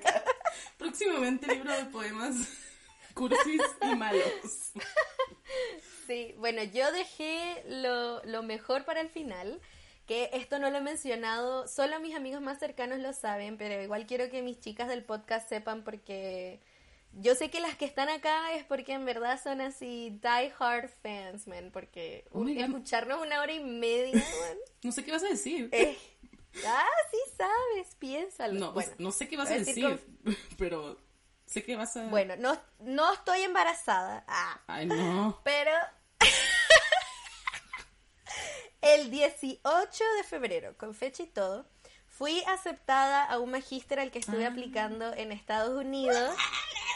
Próximamente libro de poemas cursis y malos. Sí, bueno, yo dejé lo, lo mejor para el final que esto no lo he mencionado, solo mis amigos más cercanos lo saben, pero igual quiero que mis chicas del podcast sepan porque yo sé que las que están acá es porque en verdad son así die hard fans, man, porque Oh escucharnos una hora y media, man, No sé qué vas a decir. eh, ah, sí sabes, piénsalo. no, bueno, pues, no sé qué vas a decir decir, pero sé que vas a... bueno, no, no estoy embarazada, ah, Ay, no. pero el 18 de febrero, con fecha y todo, fui aceptada a un magíster al que estuve Ah. aplicando en Estados Unidos.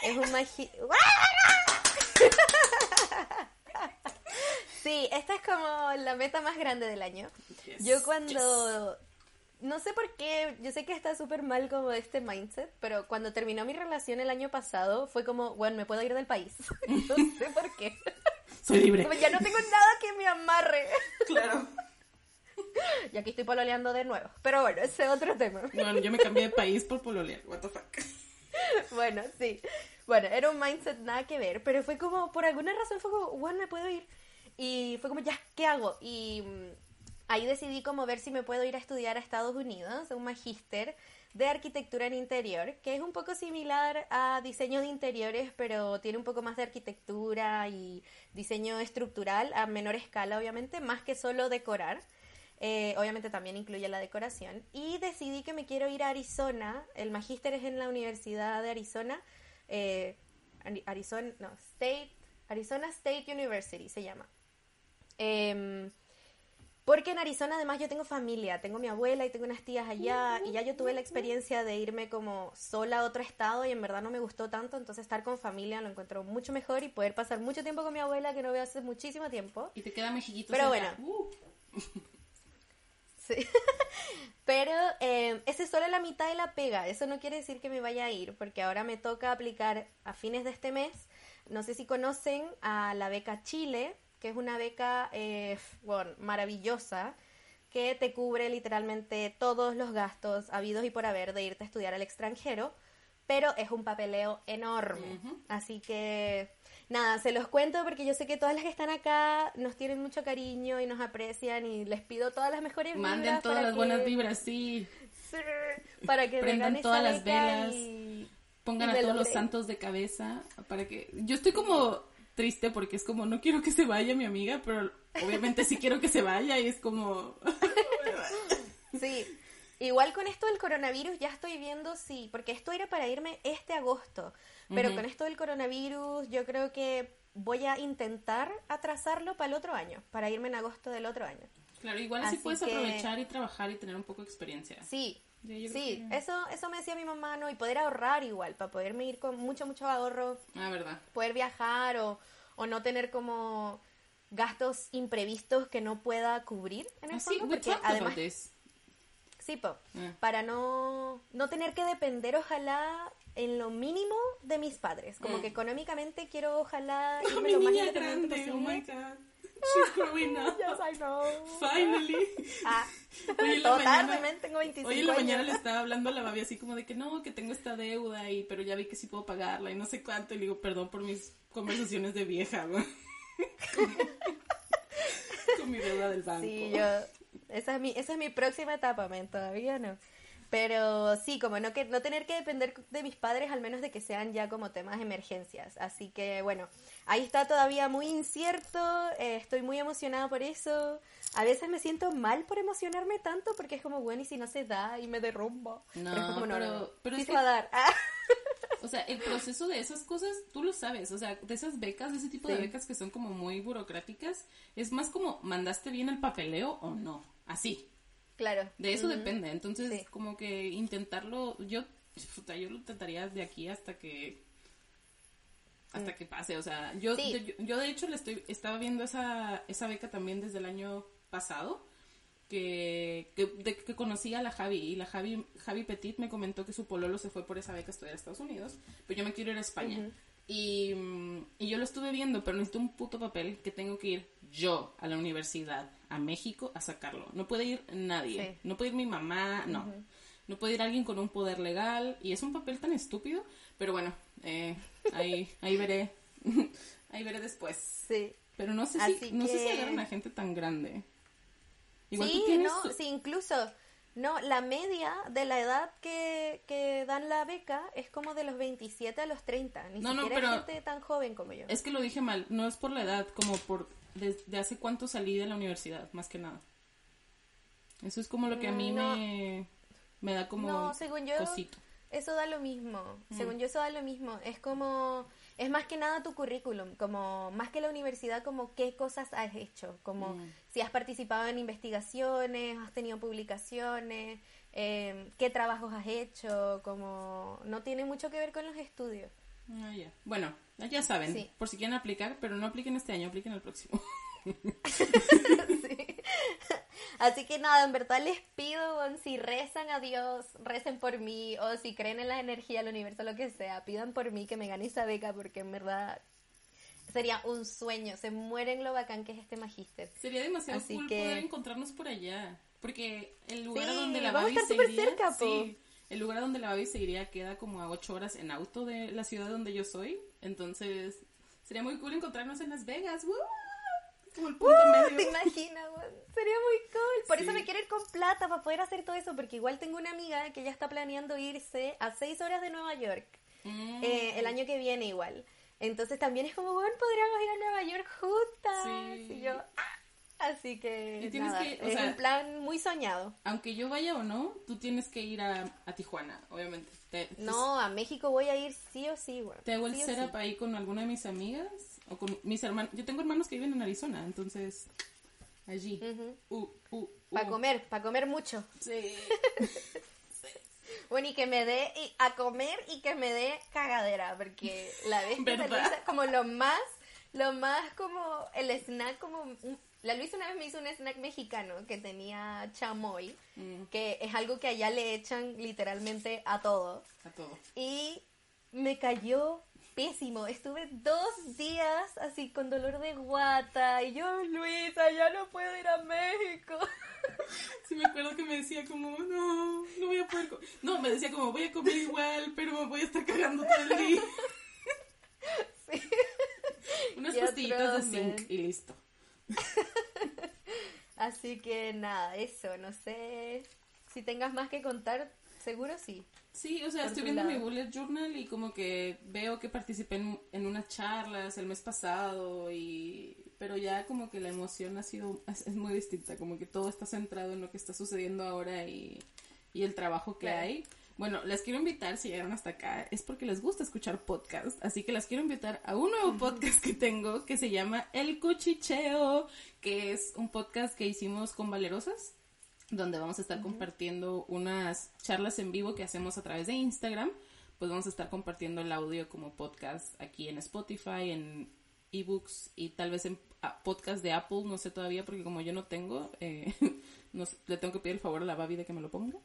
Es un magíster... Sí, esta es como la meta más grande del año. Yes, Yo cuando... No sé por qué, yo sé que está súper mal como este mindset, pero cuando terminó mi relación el año pasado fue como, bueno, me puedo ir del país. no sé por qué. Soy libre. Como ya no tengo nada que me amarre. Claro. Y aquí estoy pololeando de nuevo. Pero bueno, ese es otro tema. Bueno, yo me cambié de país por pololear. What the fuck. Bueno, sí. Bueno, era un mindset nada que ver, pero fue como, por alguna razón fue como, bueno, me puedo ir. Y fue como, ya, ¿qué hago? Y mm, ahí decidí como ver si me puedo ir a estudiar a Estados Unidos, un magíster de arquitectura en interior, que es un poco similar a diseño de interiores, pero tiene un poco más de arquitectura y diseño estructural a menor escala, obviamente, más que solo decorar. Eh, obviamente también incluye la decoración. Y decidí que me quiero ir a Arizona. El magíster es en la Universidad de Arizona. eh, Ari- Arizona, no, State, Arizona State University se llama. Em, porque en Arizona además yo tengo familia, tengo mi abuela y tengo unas tías allá y ya yo tuve la experiencia de irme como sola a otro estado y en verdad no me gustó tanto, entonces estar con familia lo encuentro mucho mejor y poder pasar mucho tiempo con mi abuela que no veo hace muchísimo tiempo. Y te queda mejillito. Pero cerca. bueno. Uh, Sí. Pero eh, esa es solo la mitad de la pega. Eso no quiere decir que me vaya a ir, porque ahora me toca aplicar a fines de este mes. No sé si conocen a la beca Chile, que es una beca eh, bueno, maravillosa que te cubre literalmente todos los gastos habidos y por haber de irte a estudiar al extranjero, pero es un papeleo enorme. Así que nada, se los cuento porque yo sé que todas las que están acá nos tienen mucho cariño y nos aprecian y les pido todas las mejores Manden vibras todas para las que- buenas vibras, sí. Sí, para que Prendan todas las velas. y- Pongan y a todos los santos de cabeza para que... Yo estoy como triste porque es como, no quiero que se vaya mi amiga, pero obviamente sí quiero que se vaya y es como... Sí. Igual con esto del coronavirus ya estoy viendo si, porque esto era para irme este agosto, pero con esto del coronavirus yo creo que voy a intentar atrasarlo para el otro año, para irme en agosto del otro año. Claro, igual así, Así puedes que- aprovechar y trabajar y tener un poco de experiencia. Sí, Sí, que- eso, eso me decía mi mamá, ¿no? Y poder ahorrar igual, para poderme ir con mucho, mucho ahorro, Ah, verdad. poder viajar o, o no tener como gastos imprevistos que no pueda cubrir en el Ah, sí, fondo, we porque además. Sí, po. Ah. Para no, no tener que depender, ojalá, en lo mínimo de mis padres. Como Mm. que económicamente quiero, ojalá, Oh, irme lo más grande, oh posible. god. She's growing up. Yes, I know. Finally. Ah, Hoy en la todo mañana- tarde, men, tengo 25 Hoy en la mañana le años. estaba hablando a la babi así como de que no, que tengo esta deuda y pero ya vi que sí puedo pagarla y no sé cuánto y le digo perdón por mis conversaciones de vieja, güey. Con mi deuda del banco. Sí, yo... Esa es mi, esa es mi próxima etapa, men, todavía no. Pero sí, como no, que, no tener que depender de mis padres, al menos de que sean ya como temas de emergencias. Así que bueno, ahí está todavía muy incierto, eh, estoy muy emocionada por eso. A veces me siento mal por emocionarme tanto porque es como, bueno, y si no se da y me derrumbo. No, pero es como, no, pero- sí es se que- va a dar. Ah, O sea, el proceso de esas cosas, tú lo sabes. O sea, de esas becas, de ese tipo de becas que son como muy burocráticas, es más como, ¿mandaste bien el papeleo o no? Así. Claro. De eso depende. Entonces, como que intentarlo, yo, puta, yo lo intentaría de aquí hasta que hasta que pase, o sea, yo, yo, yo, de hecho le estoy, estaba viendo esa, esa beca también desde el año pasado, que, que, de, que conocí a la Javi, y la Javi, Javi Petit me comentó que su pololo se fue por esa beca a estudiar a Estados Unidos, pero yo me quiero ir a España. y, y yo lo estuve viendo, pero necesito un puto papel que tengo que ir yo a la universidad, a México, a sacarlo. No puede ir nadie, no puede ir mi mamá, no. No puede ir alguien con un poder legal, y es un papel tan estúpido, pero bueno, eh, ahí, ahí veré. ahí veré después. Sí. Pero no sé si, no sé si agarran a gente tan grande. Igual sí, tienes... no, sí, incluso, no, la media de la edad que, que dan la beca es como de los 27 a los 30. Ni no, siquiera no, pero gente tan joven como yo. Es que lo dije mal, no es por la edad, como por desde hace cuánto salí de la universidad, más que nada. Eso es como lo que a mí me, me da como no, según yo, cosito eso da lo mismo. Mm. Según yo, eso da lo mismo. Es como, es más que nada tu currículum, como más que la universidad, como qué cosas has hecho, como mm. si has participado en investigaciones, has tenido publicaciones, em, qué trabajos has hecho, como no tiene mucho que ver con los estudios. Ah, bueno, ya saben, por si quieren aplicar, pero no apliquen este año, apliquen el próximo. sí. Así que nada, en verdad les pido, si rezan a Dios, recen por mí, o si creen en la energía del universo, lo que sea, pidan por mí que me gane esa beca, porque en verdad sería un sueño, se mueren lo bacán que es este magíster. Sería demasiado cool poder encontrarnos por allá, porque el lugar donde la Babi se iría, cerca, sí, el lugar donde la Babi se iría queda como a ocho horas en auto de la ciudad donde yo soy, entonces sería muy cool encontrarnos en Las Vegas. Como el punto medio. ¿Te imaginas, Sería muy cool. Por eso me quiero ir con plata para poder hacer todo eso, porque igual tengo una amiga que ya está planeando irse a seis horas de Nueva York mm. eh, el año que viene igual. Entonces también es como, bueno, podríamos ir a Nueva York juntas. Y yo, ah, Así que, nada, es un plan muy soñado. Aunque yo vaya o no, tú tienes que ir a, Tijuana, obviamente. no, a México voy a ir sí o sí, güey. Te hago el sí setup ahí con alguna de mis amigas o con mis hermanos. Yo tengo hermanos que viven en Arizona, entonces allí. Uh, uh, para uh. comer, para comer mucho. Sí. Bueno, y que me dé a comer y que me dé cagadera, porque la vez que como lo más, lo más como el snack como la Luisa una vez me hizo un snack mexicano que tenía chamoy, mm. que es algo que allá le echan literalmente a todo. A todo. Y me cayó pésimo. Estuve dos días así con dolor de guata. Y yo, Luisa, ya no puedo ir a México. Sí, me acuerdo que me decía como, no, no voy a poder... No, me decía como, voy a comer igual, pero me voy a estar cagando todo el día. Sí. Unas pastillitas de zinc y listo. Así que nada, eso, no sé si tengas más que contar, seguro sí. Sí, o sea, estoy viendo mi bullet journal y como que veo que participé en, unas charlas el mes pasado y pero ya como que la emoción ha sido es, muy distinta, como que todo está centrado en lo que está sucediendo ahora y, y el trabajo que hay. Bueno, les quiero invitar, si llegaron hasta acá, es porque les gusta escuchar podcast, así que las quiero invitar a un nuevo podcast que tengo que se llama El Cuchicheo, que es un podcast que hicimos con Valerosas, donde vamos a estar compartiendo unas charlas en vivo que hacemos a través de Instagram, pues vamos a estar compartiendo el audio como podcast aquí en Spotify, en ebooks y tal vez en ah, podcast de Apple, no sé todavía porque como yo no tengo, eh, le tengo que pedir el favor a la Babi de que me lo ponga.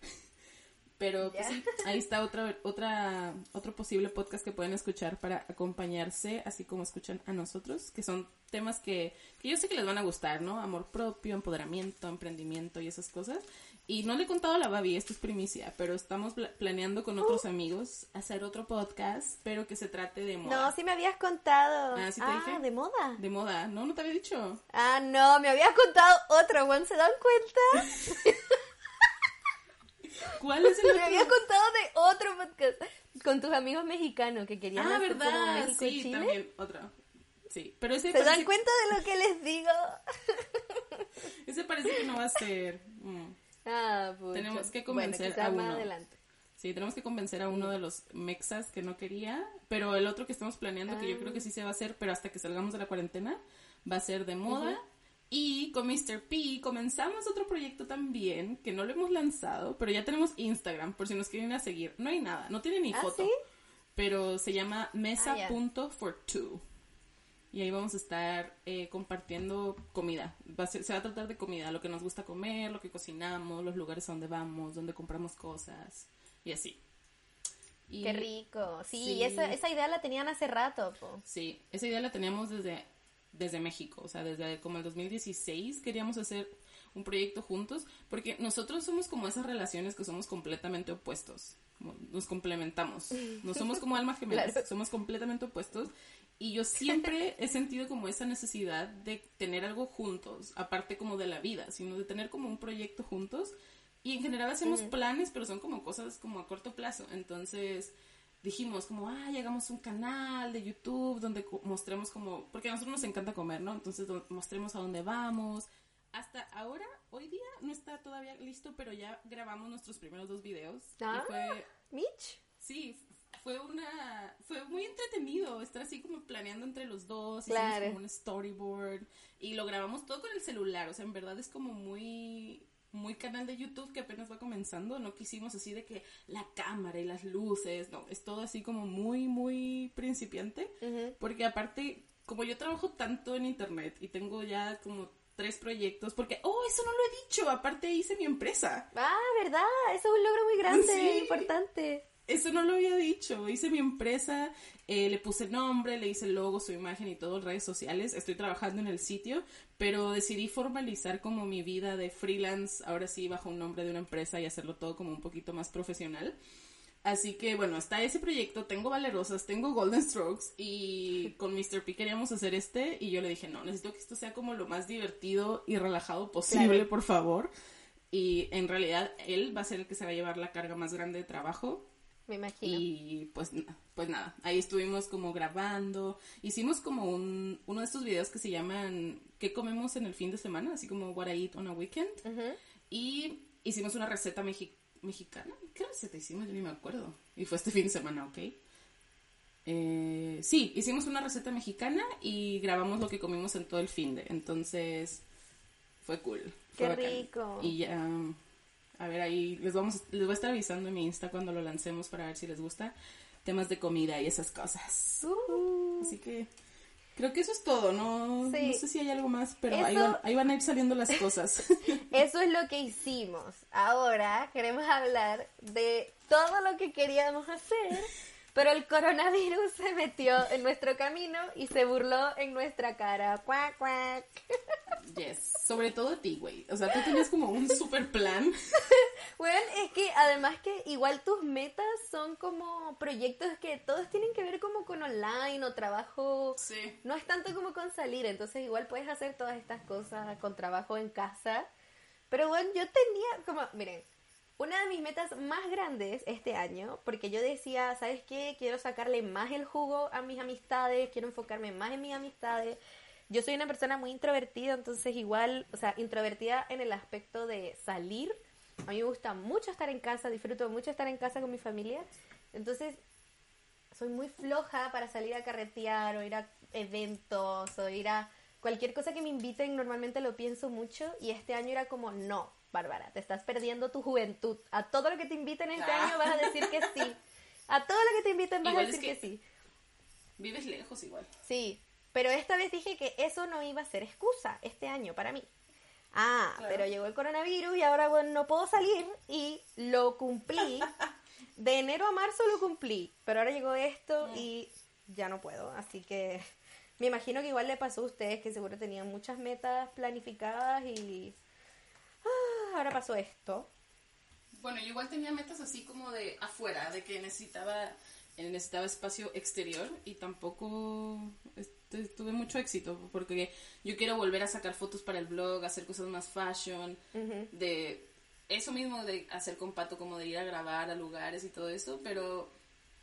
Pero pues sí, ahí está otra, otra, otro posible podcast que pueden escuchar para acompañarse, así como escuchan a nosotros, que son temas que, que yo sé que les van a gustar, ¿no? Amor propio, empoderamiento, emprendimiento y esas cosas. Y no le he contado a la Babi, esto es primicia, pero estamos planeando con otros uh. amigos hacer otro podcast, pero que se trate de moda. No, sí me habías contado. Ah, ¿sí te ah, ¿de moda? De moda, ¿no? ¿No te había dicho? Ah, no, me habías contado otro, ¿se dan cuenta? ¿Cuál es el Me había contado de otro podcast con tus amigos mexicanos que querían Ah, ¿verdad? sí, también otro. Sí, pero ese ¿Se dan cuenta de lo que les digo? ese parece que no va a ser. Mm. Ah, pues. Tenemos que convencer a uno. adelante. Sí, tenemos que convencer a uno de los mexas que no quería, pero el otro que estamos planeando, que yo creo que sí se va a hacer, pero hasta que salgamos de la cuarentena, va a ser de moda. Y con Mr. P comenzamos otro proyecto también, que no lo hemos lanzado, pero ya tenemos Instagram, por si nos quieren a seguir. No hay nada, no tiene ni ¿Ah, foto, sí? pero se llama Ah, ya. mesa.for2. Y ahí vamos a estar eh, compartiendo comida. Va a ser- se va a tratar de comida, lo que nos gusta comer, lo que cocinamos, los lugares a donde vamos, donde compramos cosas y así. Y- Qué rico. Sí, Sí. Esa, esa idea la tenían hace rato, po. Sí, esa idea la teníamos desde, desde México, o sea, desde como el 2016 queríamos hacer un proyecto juntos, porque nosotros somos como esas relaciones que somos completamente opuestos, nos complementamos, no somos como almas gemelas, Claro. somos completamente opuestos, y yo siempre he sentido como esa necesidad de tener algo juntos, aparte como de la vida, sino de tener como un proyecto juntos, y en general hacemos planes, pero son como cosas como a corto plazo, entonces dijimos como, ah, hagamos un canal de YouTube donde mostremos como, porque a nosotros nos encanta comer, ¿no? Entonces mostremos a dónde vamos. Hasta ahora, hoy día, no está todavía listo, pero ya grabamos nuestros primeros dos videos. Ah. Y fue, Mitch. sí, fue una, fue muy entretenido estar así como planeando entre los dos, Claro. hicimos como un storyboard y lo grabamos todo con el celular, o sea, en verdad es como muy muy canal de YouTube que apenas va comenzando, no quisimos así de que la cámara y las luces, no, es todo así como muy muy principiante, porque aparte como yo trabajo tanto en internet y tengo ya como tres proyectos, porque oh, eso no lo he dicho, aparte hice mi empresa. Ah, ¿verdad? Eso es un logro muy grande, Sí. importante. Eso no lo había dicho. Hice mi empresa, eh, le puse nombre, le hice el logo, su imagen y todo en redes sociales. Estoy trabajando en el sitio, pero decidí formalizar como mi vida de freelance, ahora sí bajo un nombre de una empresa y hacerlo todo como un poquito más profesional. Así que bueno, está ese proyecto, tengo Valerosas, tengo Golden Strokes y con Mr. P queríamos hacer este y yo le dije, no, necesito que esto sea como lo más divertido y relajado posible, Claro. por favor. Y en realidad él va a ser el que se va a llevar la carga más grande de trabajo. Me imagino. Y pues, pues nada, ahí estuvimos como grabando. Hicimos como un, uno de estos videos que se llaman ¿Qué comemos en el fin de semana? Así como What I Eat on a Weekend. Y hicimos una receta mexi- mexicana. ¿Qué receta hicimos? Yo ni me acuerdo. Y fue este fin de semana, ¿ok? Eh, sí, hicimos una receta mexicana y grabamos lo que comimos en todo el fin de. Entonces, fue cool. Qué fue rico. Y ya, a ver, ahí les vamos, les voy a estar avisando en mi Insta cuando lo lancemos para ver si les gusta temas de comida y esas cosas. Uh, Así que creo que eso es todo, ¿no? Sí. No sé si hay algo más, pero ahí, van, ahí van a ir saliendo las cosas. Eso es lo que hicimos. Ahora queremos hablar de todo lo que queríamos hacer, pero el coronavirus se metió en nuestro camino y se burló en nuestra cara. Cuac, cuac. yes, sobre todo a ti, güey. O sea, tú tenías como un super plan. Bueno, es que además que igual tus metas son como proyectos que todos tienen que ver como con online o trabajo. Sí. No es tanto como con salir, entonces igual puedes hacer todas estas cosas con trabajo en casa. Pero bueno, yo tenía como, miren, una de mis metas más grandes este año, porque yo decía, ¿sabes qué? Quiero sacarle más el jugo a mis amistades, quiero enfocarme más en mis amistades. Yo soy una persona muy introvertida, entonces igual, o sea, introvertida en el aspecto de salir. A mí me gusta mucho estar en casa, disfruto mucho estar en casa con mi familia. Entonces, soy muy floja para salir a carretear o ir a eventos o ir a cualquier cosa que me inviten. Normalmente lo pienso mucho y este año era como, no, Bárbara, te estás perdiendo tu juventud. A todo lo que te inviten este Ah. año vas a decir que sí. A todo lo que te inviten vas Igual a es decir que... que- sí. Vives lejos igual. Sí, pero esta vez dije que eso no iba a ser excusa este año para mí. Ah, Claro. pero llegó el coronavirus y ahora bueno, no puedo salir y lo cumplí. De enero a marzo lo cumplí, pero ahora llegó esto y ya no puedo. Así que me imagino que igual le pasó a ustedes que seguro tenían muchas metas planificadas y ahora pasó esto. Bueno, yo igual tenía metas así como de afuera, de que necesitaba, eh, necesitaba espacio exterior y tampoco este, tuve mucho éxito porque yo quiero volver a sacar fotos para el blog, hacer cosas más fashion, de eso mismo de hacer con Pato, como de ir a grabar a lugares y todo eso, pero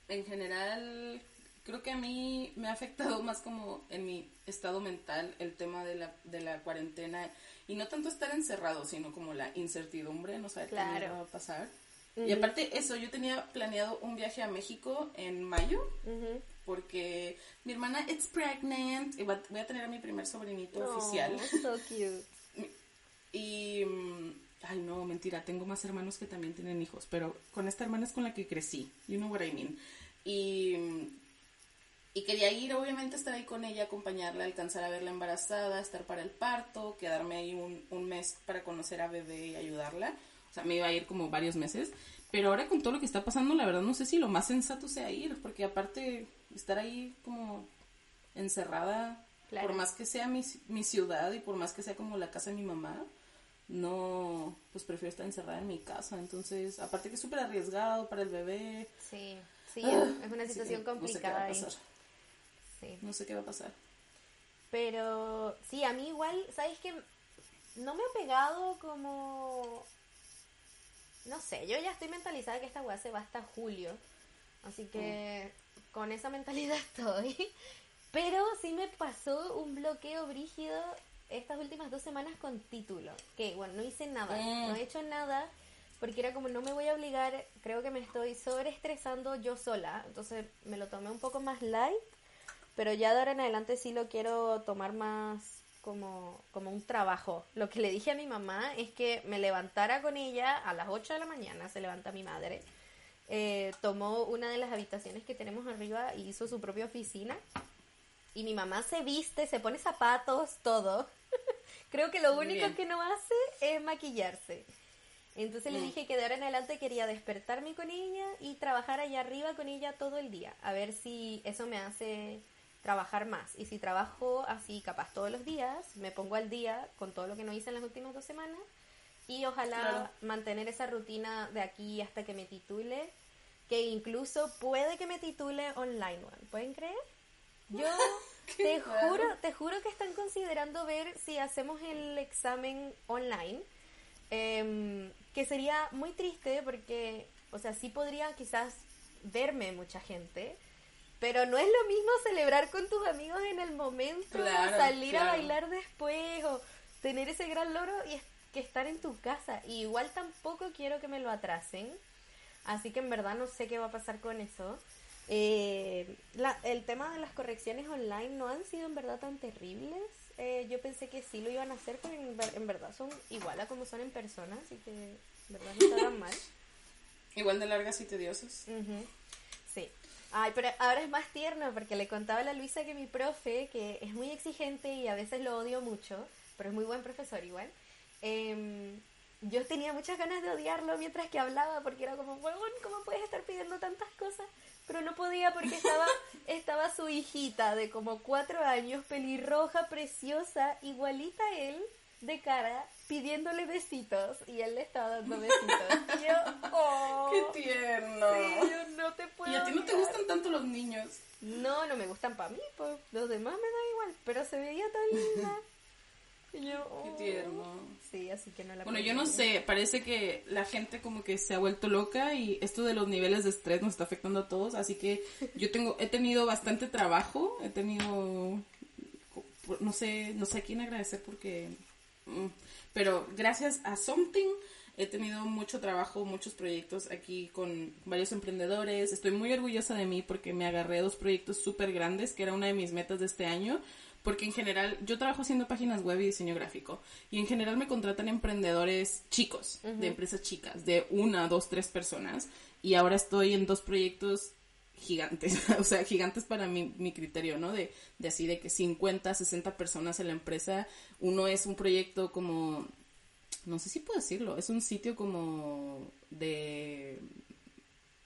en general creo que a mí me ha afectado más como en mi estado mental el tema de la, de la cuarentena y no tanto estar encerrado, sino como la incertidumbre, no saber qué Claro. va a pasar. Y aparte eso, yo tenía planeado un viaje a México en mayo, porque mi hermana es pregnant y va- voy a tener a mi primer sobrinito oficial. So cute. Y... mm, Ay, no, mentira, tengo más hermanos que también tienen hijos, pero con esta hermana es con la que crecí, you know what I mean. Y, mm, y quería ir, obviamente, estar ahí con ella, acompañarla, alcanzar a verla embarazada, estar para el parto, quedarme ahí un, un mes para conocer a bebé y ayudarla. O sea, me iba a ir como varios meses. Pero ahora con todo lo que está pasando, la verdad no sé si lo más sensato sea ir, porque aparte estar ahí como encerrada, Claro. por más que sea mi, mi ciudad y por más que sea como la casa de mi mamá, no, pues prefiero estar encerrada en mi casa. Entonces, aparte que es súper arriesgado para el bebé. Sí, sí, Ah, es una situación que No sé qué va complicada a ahí. pasar. Sí. No sé qué va a pasar. Pero sí, a mí igual, ¿sabes qué? No me ha pegado como... No sé, yo ya estoy mentalizada que esta weá se va hasta julio. Así que con esa mentalidad estoy. Pero sí me pasó un bloqueo brígido estas últimas dos semanas con título. Que bueno, no hice nada, Mm. no he hecho nada. Porque era como no me voy a obligar, creo que me estoy sobreestresando yo sola. Entonces me lo tomé un poco más light. Pero ya de ahora en adelante sí lo quiero tomar más como, como un trabajo. Lo que le dije a mi mamá es que me levantara con ella a las 8 de la mañana, se levanta mi madre. Eh, tomó una de las habitaciones que tenemos arriba y hizo su propia oficina. Y mi mamá se viste, se pone zapatos, todo. Creo que lo Muy único bien. que no hace es maquillarse. Entonces le Mm. dije que de ahora en adelante quería despertarme con ella y trabajar allá arriba con ella todo el día. A ver si eso me hace trabajar más. Y si trabajo así, capaz todos los días, me pongo al día con todo lo que no hice en las últimas dos semanas. Y ojalá Claro. mantener esa rutina de aquí hasta que me titule. Que incluso puede que me titule online, weón. ¿Pueden creer? Yo te juro, te juro que están considerando ver si hacemos el examen online. Em, que sería muy triste porque, o sea, sí podría quizás verme mucha gente, pero no es lo mismo celebrar con tus amigos en el momento, Claro, salir a bailar después o tener ese gran logro y que estar en tu casa. Y igual tampoco quiero que me lo atrasen, así que en verdad no sé qué va a pasar con eso. Eh, la- el tema de las correcciones online no han sido en verdad tan terribles. Eh, yo pensé que sí lo iban a hacer, pero en, ver- en verdad son igual a como son en persona, así que en verdad no está tan mal. Igual de largas y tediosas. Sí. Ay, pero ahora es más tierno porque le contaba a la Luisa que mi profe, que es muy exigente y a veces lo odio mucho, pero es muy buen profesor igual. em, yo tenía muchas ganas de odiarlo mientras que hablaba porque era como, huevón, ¿cómo puedes estar pidiendo tantas cosas? Pero no podía porque estaba, estaba su hijita de como cuatro años, pelirroja, preciosa, igualita a él, de cara, pidiéndole besitos y él le estaba dando besitos. Y yo, oh. ¡Qué tierno! Sí, yo no te puedo. ¿Y a ti no te gustan tanto los niños? No, no me gustan para mí, pues los demás me da igual, pero se veía tan linda. Y yo, ¡Qué oh. tierno! Sí, así que no la Bueno, yo no sé, parece que la gente como que se ha vuelto loca y esto de los niveles de estrés nos está afectando a todos, así que yo tengo, he tenido bastante trabajo, he tenido, no sé, no sé a quién agradecer porque, pero gracias a Something he tenido mucho trabajo, muchos proyectos aquí con varios emprendedores, estoy muy orgullosa de mí porque me agarré dos proyectos súper grandes, que era una de mis metas de este año, porque en general yo trabajo haciendo páginas web y diseño gráfico y en general me contratan emprendedores chicos, de empresas chicas, de una, dos, tres personas y ahora estoy en dos proyectos gigantes, o sea, gigantes para mi, mi criterio, ¿no? De, de así de que 50, 60 personas en la empresa, uno es un proyecto como, no sé si puedo decirlo, es un sitio como de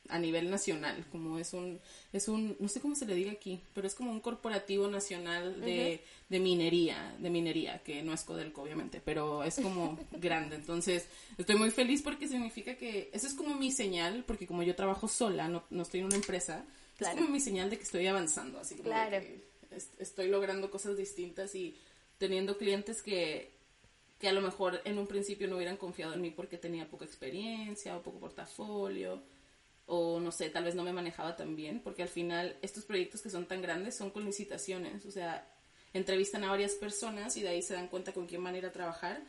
a nivel nacional, como es un, es un, no sé cómo se le diga aquí, pero es como un corporativo nacional de, de minería, de minería, que no es Codelco obviamente, pero es como grande, entonces estoy muy feliz porque significa que, eso es como mi señal, porque como yo trabajo sola, no, no estoy en una empresa, Claro. es como mi señal de que estoy avanzando, así como Claro. que est- estoy logrando cosas distintas y teniendo clientes que, que a lo mejor en un principio no hubieran confiado en mí porque tenía poca experiencia o poco portafolio o no sé, tal vez no me manejaba tan bien, porque al final estos proyectos que son tan grandes son con licitaciones, o sea, entrevistan a varias personas y de ahí se dan cuenta con quién van a ir a trabajar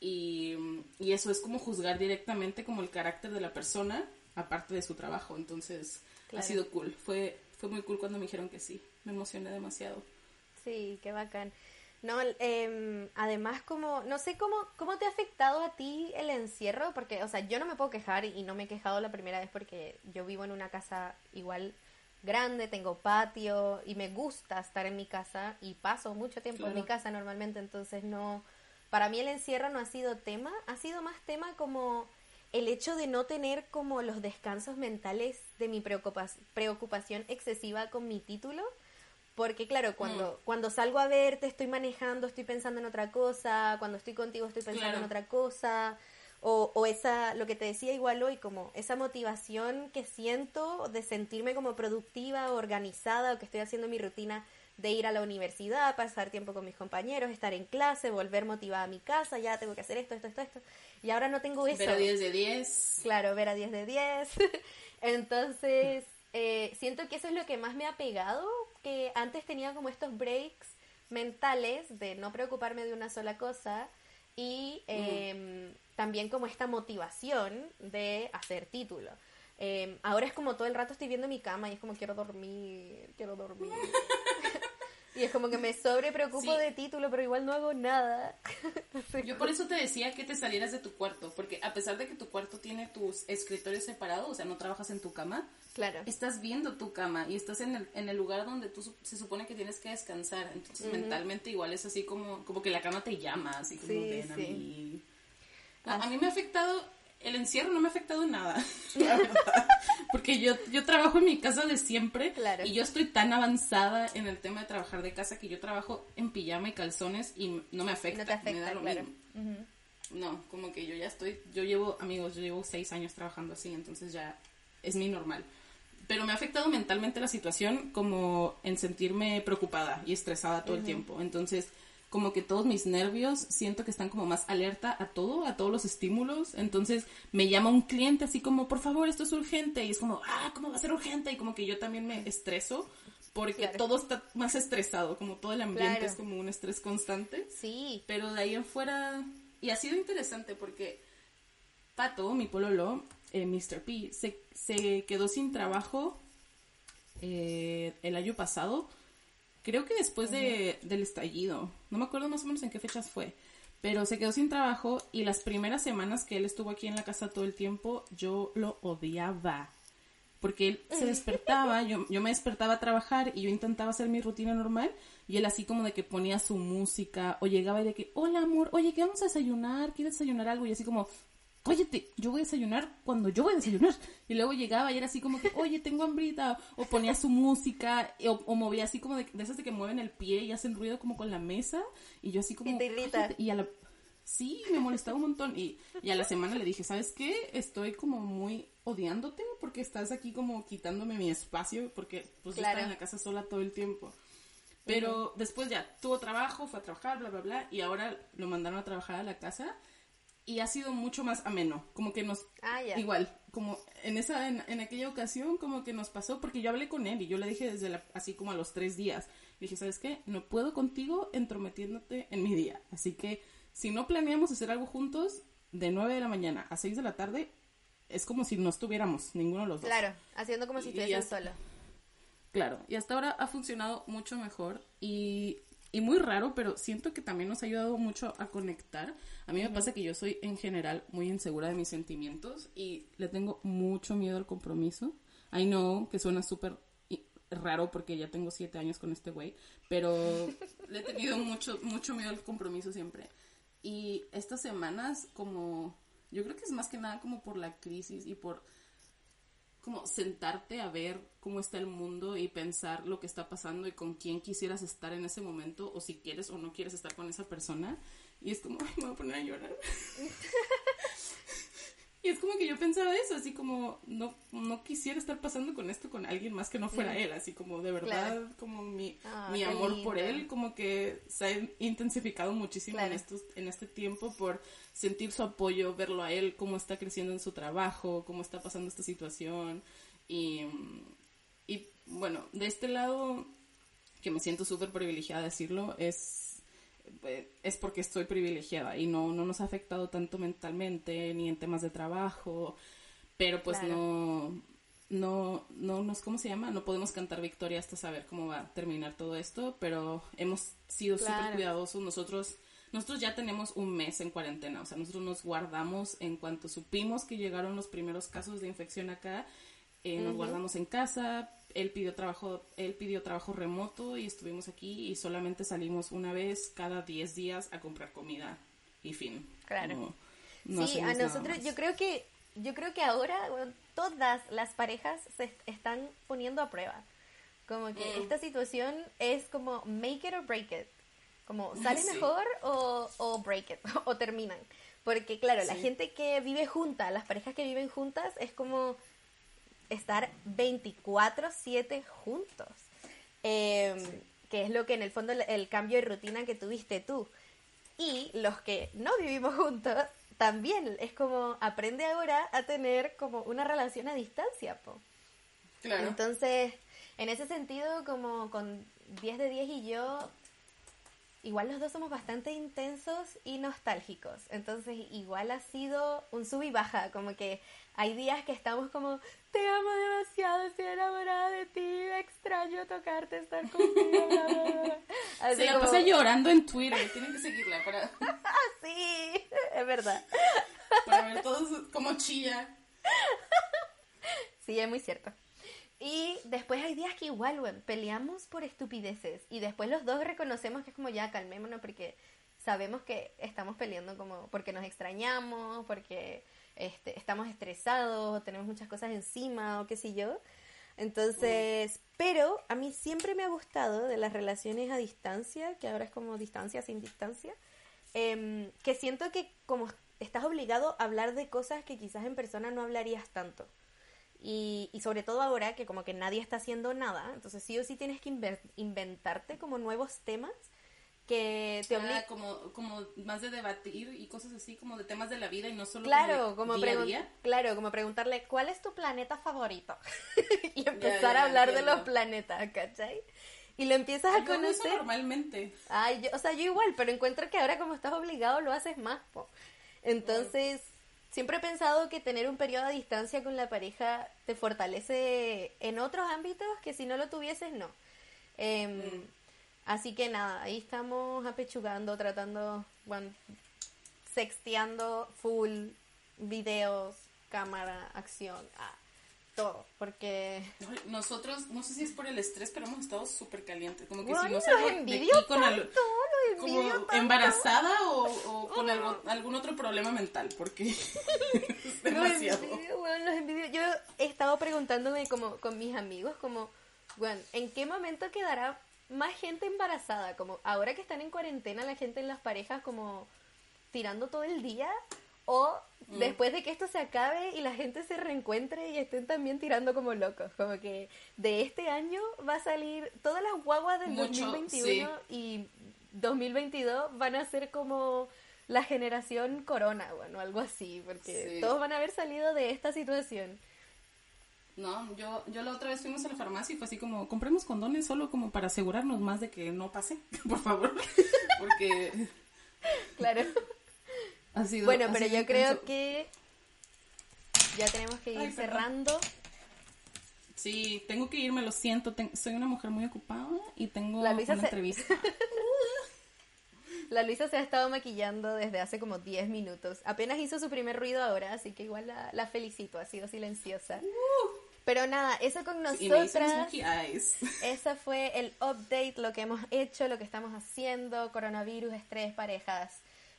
y, y eso es como juzgar directamente como el carácter de la persona, aparte de su trabajo. Entonces, ha sido cool. Fue, fue muy cool cuando me dijeron que sí. Me emocioné demasiado. Sí, qué bacán. No, eh, además como, no sé cómo, cómo te ha afectado a ti el encierro, porque, o sea, yo no me puedo quejar y no me he quejado la primera vez porque yo vivo en una casa igual grande, tengo patio y me gusta estar en mi casa y paso mucho tiempo en mi casa normalmente, entonces no, para mí el encierro no ha sido tema, ha sido más tema como el hecho de no tener como los descansos mentales de mi preocupación excesiva con mi título porque claro, cuando, mm. cuando salgo a verte estoy manejando, estoy pensando en otra cosa, cuando estoy contigo estoy pensando en otra cosa, o, o esa, lo que te decía igual hoy, como esa motivación que siento de sentirme como productiva, organizada, o que estoy haciendo mi rutina de ir a la universidad, pasar tiempo con mis compañeros, estar en clase, volver motivada a mi casa, ya tengo que hacer esto, esto, esto, esto. Y ahora no tengo eso. Ver a 10 de 10. Claro, ver a 10 de 10. Entonces, eh, siento que eso es lo que más me ha pegado, que antes tenía como estos breaks mentales de no preocuparme de una sola cosa y también como esta motivación de hacer título. Em, ahora es como todo el rato estoy viendo mi cama y es como quiero dormir, quiero dormir. Y es como que me sobre preocupo de título, pero igual no hago nada. Yo por eso te decía que te salieras de tu cuarto, porque a pesar de que tu cuarto tiene tus escritorios separados, o sea, no trabajas en tu cama, claro. estás viendo tu cama y estás en el, en el lugar donde tú se supone que tienes que descansar. Entonces, mentalmente igual es así como, como que la cama te llama, así como ven a mí. A mí me ha afectado el encierro no me ha afectado nada, Porque yo, yo trabajo en mi casa de siempre y yo estoy tan avanzada en el tema de trabajar de casa que yo trabajo en pijama y calzones y no me afecta. No te afecta, claro. No, como que yo ya estoy, yo llevo, amigos, yo llevo seis años trabajando así, entonces ya es mi normal. Pero me ha afectado mentalmente la situación como en sentirme preocupada y estresada todo el tiempo. Entonces, como que todos mis nervios siento que están como más alerta a todo, a todos los estímulos. Entonces me llama un cliente así como, por favor, esto es urgente. Y es como, ah, ¿cómo va a ser urgente? Y como que yo también me estreso porque todo está más estresado, como todo el ambiente es como un estrés constante. Sí. Pero de ahí en fuera, y ha sido interesante porque Pato, mi pololo, eh, Mr. P, se, se quedó sin trabajo eh, el año pasado creo que después de, del estallido, no me acuerdo más o menos en qué fechas fue, pero se quedó sin trabajo y las primeras semanas que él estuvo aquí en la casa todo el tiempo, yo lo odiaba. Porque él se despertaba, yo, yo me despertaba a trabajar y yo intentaba hacer mi rutina normal y él así como de que ponía su música o llegaba y de que, hola amor, oye, ¿qué vamos a desayunar? ¿Quieres desayunar algo? Y así como, oye, yo voy a desayunar cuando yo voy a desayunar. Y luego llegaba y era así como que, oye, tengo hambrita. O ponía su música, o, movía así como de, esas de que mueven el pie y hacen ruido como con la mesa. Y yo así como... Y te irrita. Y a la... Sí, me molestaba un montón. Y, y a la semana le dije, ¿sabes qué? Estoy como muy odiándote porque estás aquí como quitándome mi espacio porque pues yo estaba en la casa sola todo el tiempo. Pero después ya tuvo trabajo, fue a trabajar, bla, bla, bla, y ahora lo mandaron a trabajar a la casa y ha sido mucho más ameno, como que nos ah, igual, como en esa en, aquella ocasión como que nos pasó porque yo hablé con él y yo le dije desde la, así como a los tres días, le dije, ¿sabes qué? No puedo contigo entrometiéndote en mi día, así que si no planeamos hacer algo juntos de 9 de la mañana a 6 de la tarde, es como si no estuviéramos ninguno de los dos. Claro, haciendo como si estuvieras solo. Claro, y hasta ahora ha funcionado mucho mejor y y muy raro, pero siento que también nos ha ayudado mucho a conectar. A mí me pasa que yo soy en general muy insegura de mis sentimientos y le tengo mucho miedo al compromiso. I know que suena súper raro porque ya tengo siete años con este güey, pero le he tenido mucho, mucho miedo al compromiso siempre. Y estas semanas como, yo creo que es más que nada como por la crisis y por como sentarte a ver cómo está el mundo y pensar lo que está pasando y con quién quisieras estar en ese momento o si quieres o no quieres estar con esa persona. Y es como, me voy a poner a llorar. y es como que yo pensaba eso, así como, no, no quisiera estar pasando con esto con alguien más que no fuera él, así como de verdad, como mi, ah, mi amor por él, como que se ha intensificado muchísimo en, estos, en este tiempo por sentir su apoyo, verlo a él, cómo está creciendo en su trabajo, cómo está pasando esta situación. Y, y bueno, de este lado, que me siento súper privilegiada decirlo, es es porque estoy privilegiada y no, no nos ha afectado tanto mentalmente ni en temas de trabajo, pero pues Claro. no, no, no nos, ¿cómo se llama? No podemos cantar victoria hasta saber cómo va a terminar todo esto, pero hemos sido súper cuidadosos. Nosotros, nosotros ya tenemos un mes en cuarentena, o sea, nosotros nos guardamos en cuanto supimos que llegaron los primeros casos de infección acá, eh, nos guardamos en casa, él pidió trabajo, él pidió trabajo remoto y estuvimos aquí y solamente salimos una vez cada 10 días a comprar comida y fin. Claro. No- no sí, a nosotros, yo creo que, yo creo que ahora bueno, todas las parejas se est- están poniendo a prueba. Como que Mm. esta situación es como make it or break it. Como sale Sí. mejor o, o break it, o terminan. Porque claro, la Sí. gente que vive junta, las parejas que viven juntas, es como estar 24/7 juntos. Eh, Que es lo que en el fondo el, el cambio de rutina que tuviste tú. Y los que no vivimos juntos, también es como aprende ahora a tener como una relación a distancia, po. Claro. Entonces, en ese sentido, como con 10 de 10 y yo, igual los dos somos bastante intensos y nostálgicos. Entonces, igual ha sido un sub y baja, como que hay días que estamos como, te amo demasiado, estoy enamorada de ti, extraño tocarte, estar contigo. bla, bla, bla". Así Se la como- pasa llorando en Twitter. Tienen que seguirla para, sí, es verdad. para ver todos cómo chilla. Sí, es muy cierto. Y después hay días que igual, weón, peleamos por estupideces. Y después los dos reconocemos que es como ya, calmémonos porque sabemos que estamos peleando como porque nos extrañamos, porque este, estamos estresados, o tenemos muchas cosas encima o qué sé yo. Entonces, pero a mí siempre me ha gustado de las relaciones a distancia, que ahora es como distancia sin distancia, em, que siento que como estás obligado a hablar de cosas que quizás en persona no hablarías tanto. Y, y sobre todo ahora que como que nadie está haciendo nada, entonces sí o sí tienes que inventarte como nuevos temas que te Ah, obligan... como, como más de debatir y cosas así, como de temas de la vida y no solo Claro, como como de día a pregun- día. claro, como preguntarle ¿cuál es tu planeta favorito? y empezar ya, a hablar de entiendo. los planetas, ¿cachai? Y lo empiezas a Yo hago eso conocer. normalmente. Ay, yo, o sea, yo igual, pero encuentro que ahora como estás obligado lo haces más, po. Entonces, siempre he pensado que tener un periodo a distancia con la pareja te fortalece en otros ámbitos que si no lo tuvieses, no. Em, Así que nada, ahí estamos apechugando, tratando, bueno, sexteando full, videos, cámara, acción, ah, todo, porque... Nosotros, no sé si es por el estrés, pero hemos estado súper calientes. Como que Bueno, si no los salgo de aquí con el- tanto, los como tanto. embarazada o, o con algo- algún otro problema mental, porque es Los demasiado. envidio, weón, los envidio. Yo he estado preguntándome como con mis amigos, como, bueno, ¿en qué momento quedará más gente embarazada? Como ahora que están en cuarentena, la gente en las parejas como tirando todo el día, o Mm. después de que esto se acabe y la gente se reencuentre y estén también tirando como locos. Como que de este año va a salir todas las guaguas del Mucho, 2021 y 2022 van a ser como la generación corona, bueno, algo así, porque Sí. todos van a haber salido de esta situación. No, yo, yo la otra vez fuimos a la farmacia y fue así como, compremos condones solo como para asegurarnos más de que no pase, por favor, porque Claro. ha sido bueno, ha pero sido yo creo que ya tenemos que ir Ay, cerrando. Sí, tengo que irme, lo siento, ten- soy una mujer muy ocupada y tengo La Luisa una se- entrevista. La Luisa se ha estado maquillando desde hace como 10 minutos. Apenas hizo su primer ruido ahora, así que igual la, la felicito, ha sido silenciosa. Pero nada, eso con y nosotras. eyes. Ese fue el update, lo que hemos hecho, lo que estamos haciendo, coronavirus, estrés, parejas.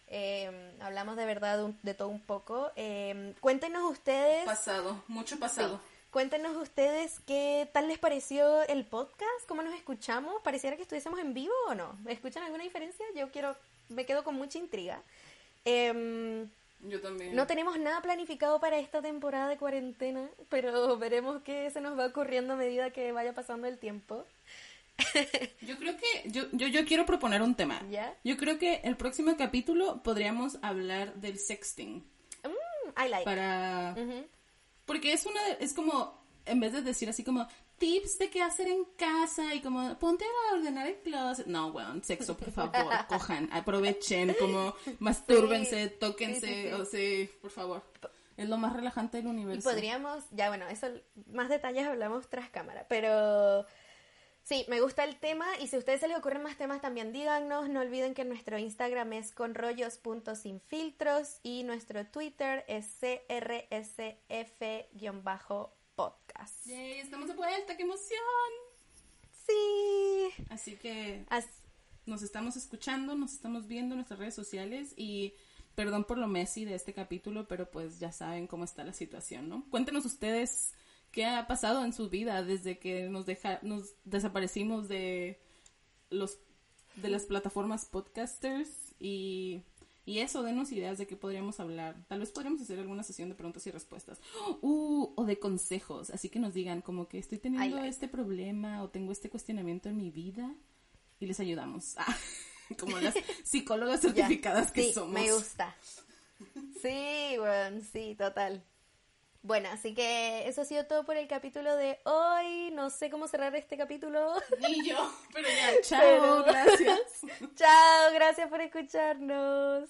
Eh, hablamos de verdad un- de todo un poco. Eh, cuéntenos ustedes, Pasado, mucho pasado. cuéntenos ustedes qué tal les pareció el podcast, cómo nos escuchamos, pareciera que estuviésemos en vivo o no. ¿Escuchan alguna diferencia? Yo quiero, me quedo con mucha intriga. Em, Yo también. no tenemos nada planificado para esta temporada de cuarentena, pero veremos qué se nos va ocurriendo a medida que vaya pasando el tiempo. Yo creo que yo, yo, yo quiero proponer un tema. ¿Ya? Yo creo que el próximo capítulo podríamos hablar del sexting. Mm, I like. Para... Porque es una... Es como... En vez de decir así como... tips de qué hacer en casa y como ponte a ordenar el closet. No, weón, sexo, por favor, cojan, aprovechen, como mastúrbense, tóquense, o sea, por favor. Es lo más relajante del universo. Y podríamos, ya bueno, eso, más detalles hablamos tras cámara, pero sí, me gusta el tema y si a ustedes se les ocurren más temas también díganos, no olviden que nuestro Instagram es conrollos.sinfiltros y nuestro Twitter es crsf-podcast. Yay, estamos de vuelta, qué emoción. Sí. Así que As- nos estamos escuchando, nos estamos viendo en nuestras redes sociales y perdón por lo Messi de este capítulo, pero pues ya saben cómo está la situación, ¿no? Cuéntenos ustedes qué ha pasado en su vida desde que nos deja, nos desaparecimos de los de las plataformas podcasters y y eso, denos ideas de qué podríamos hablar. Tal vez podríamos hacer alguna sesión de preguntas y respuestas. Uh, o de consejos. Así que nos digan como que estoy teniendo este problema o tengo este cuestionamiento en mi vida y les ayudamos. Ah, como las psicólogas certificadas que sí, somos. Me gusta. Sí, bueno, sí, total. Bueno, así que eso ha sido todo por el capítulo de hoy. No sé cómo cerrar este capítulo. Ni yo, pero ya, chao, Pero- gracias. Chao, gracias por escucharnos.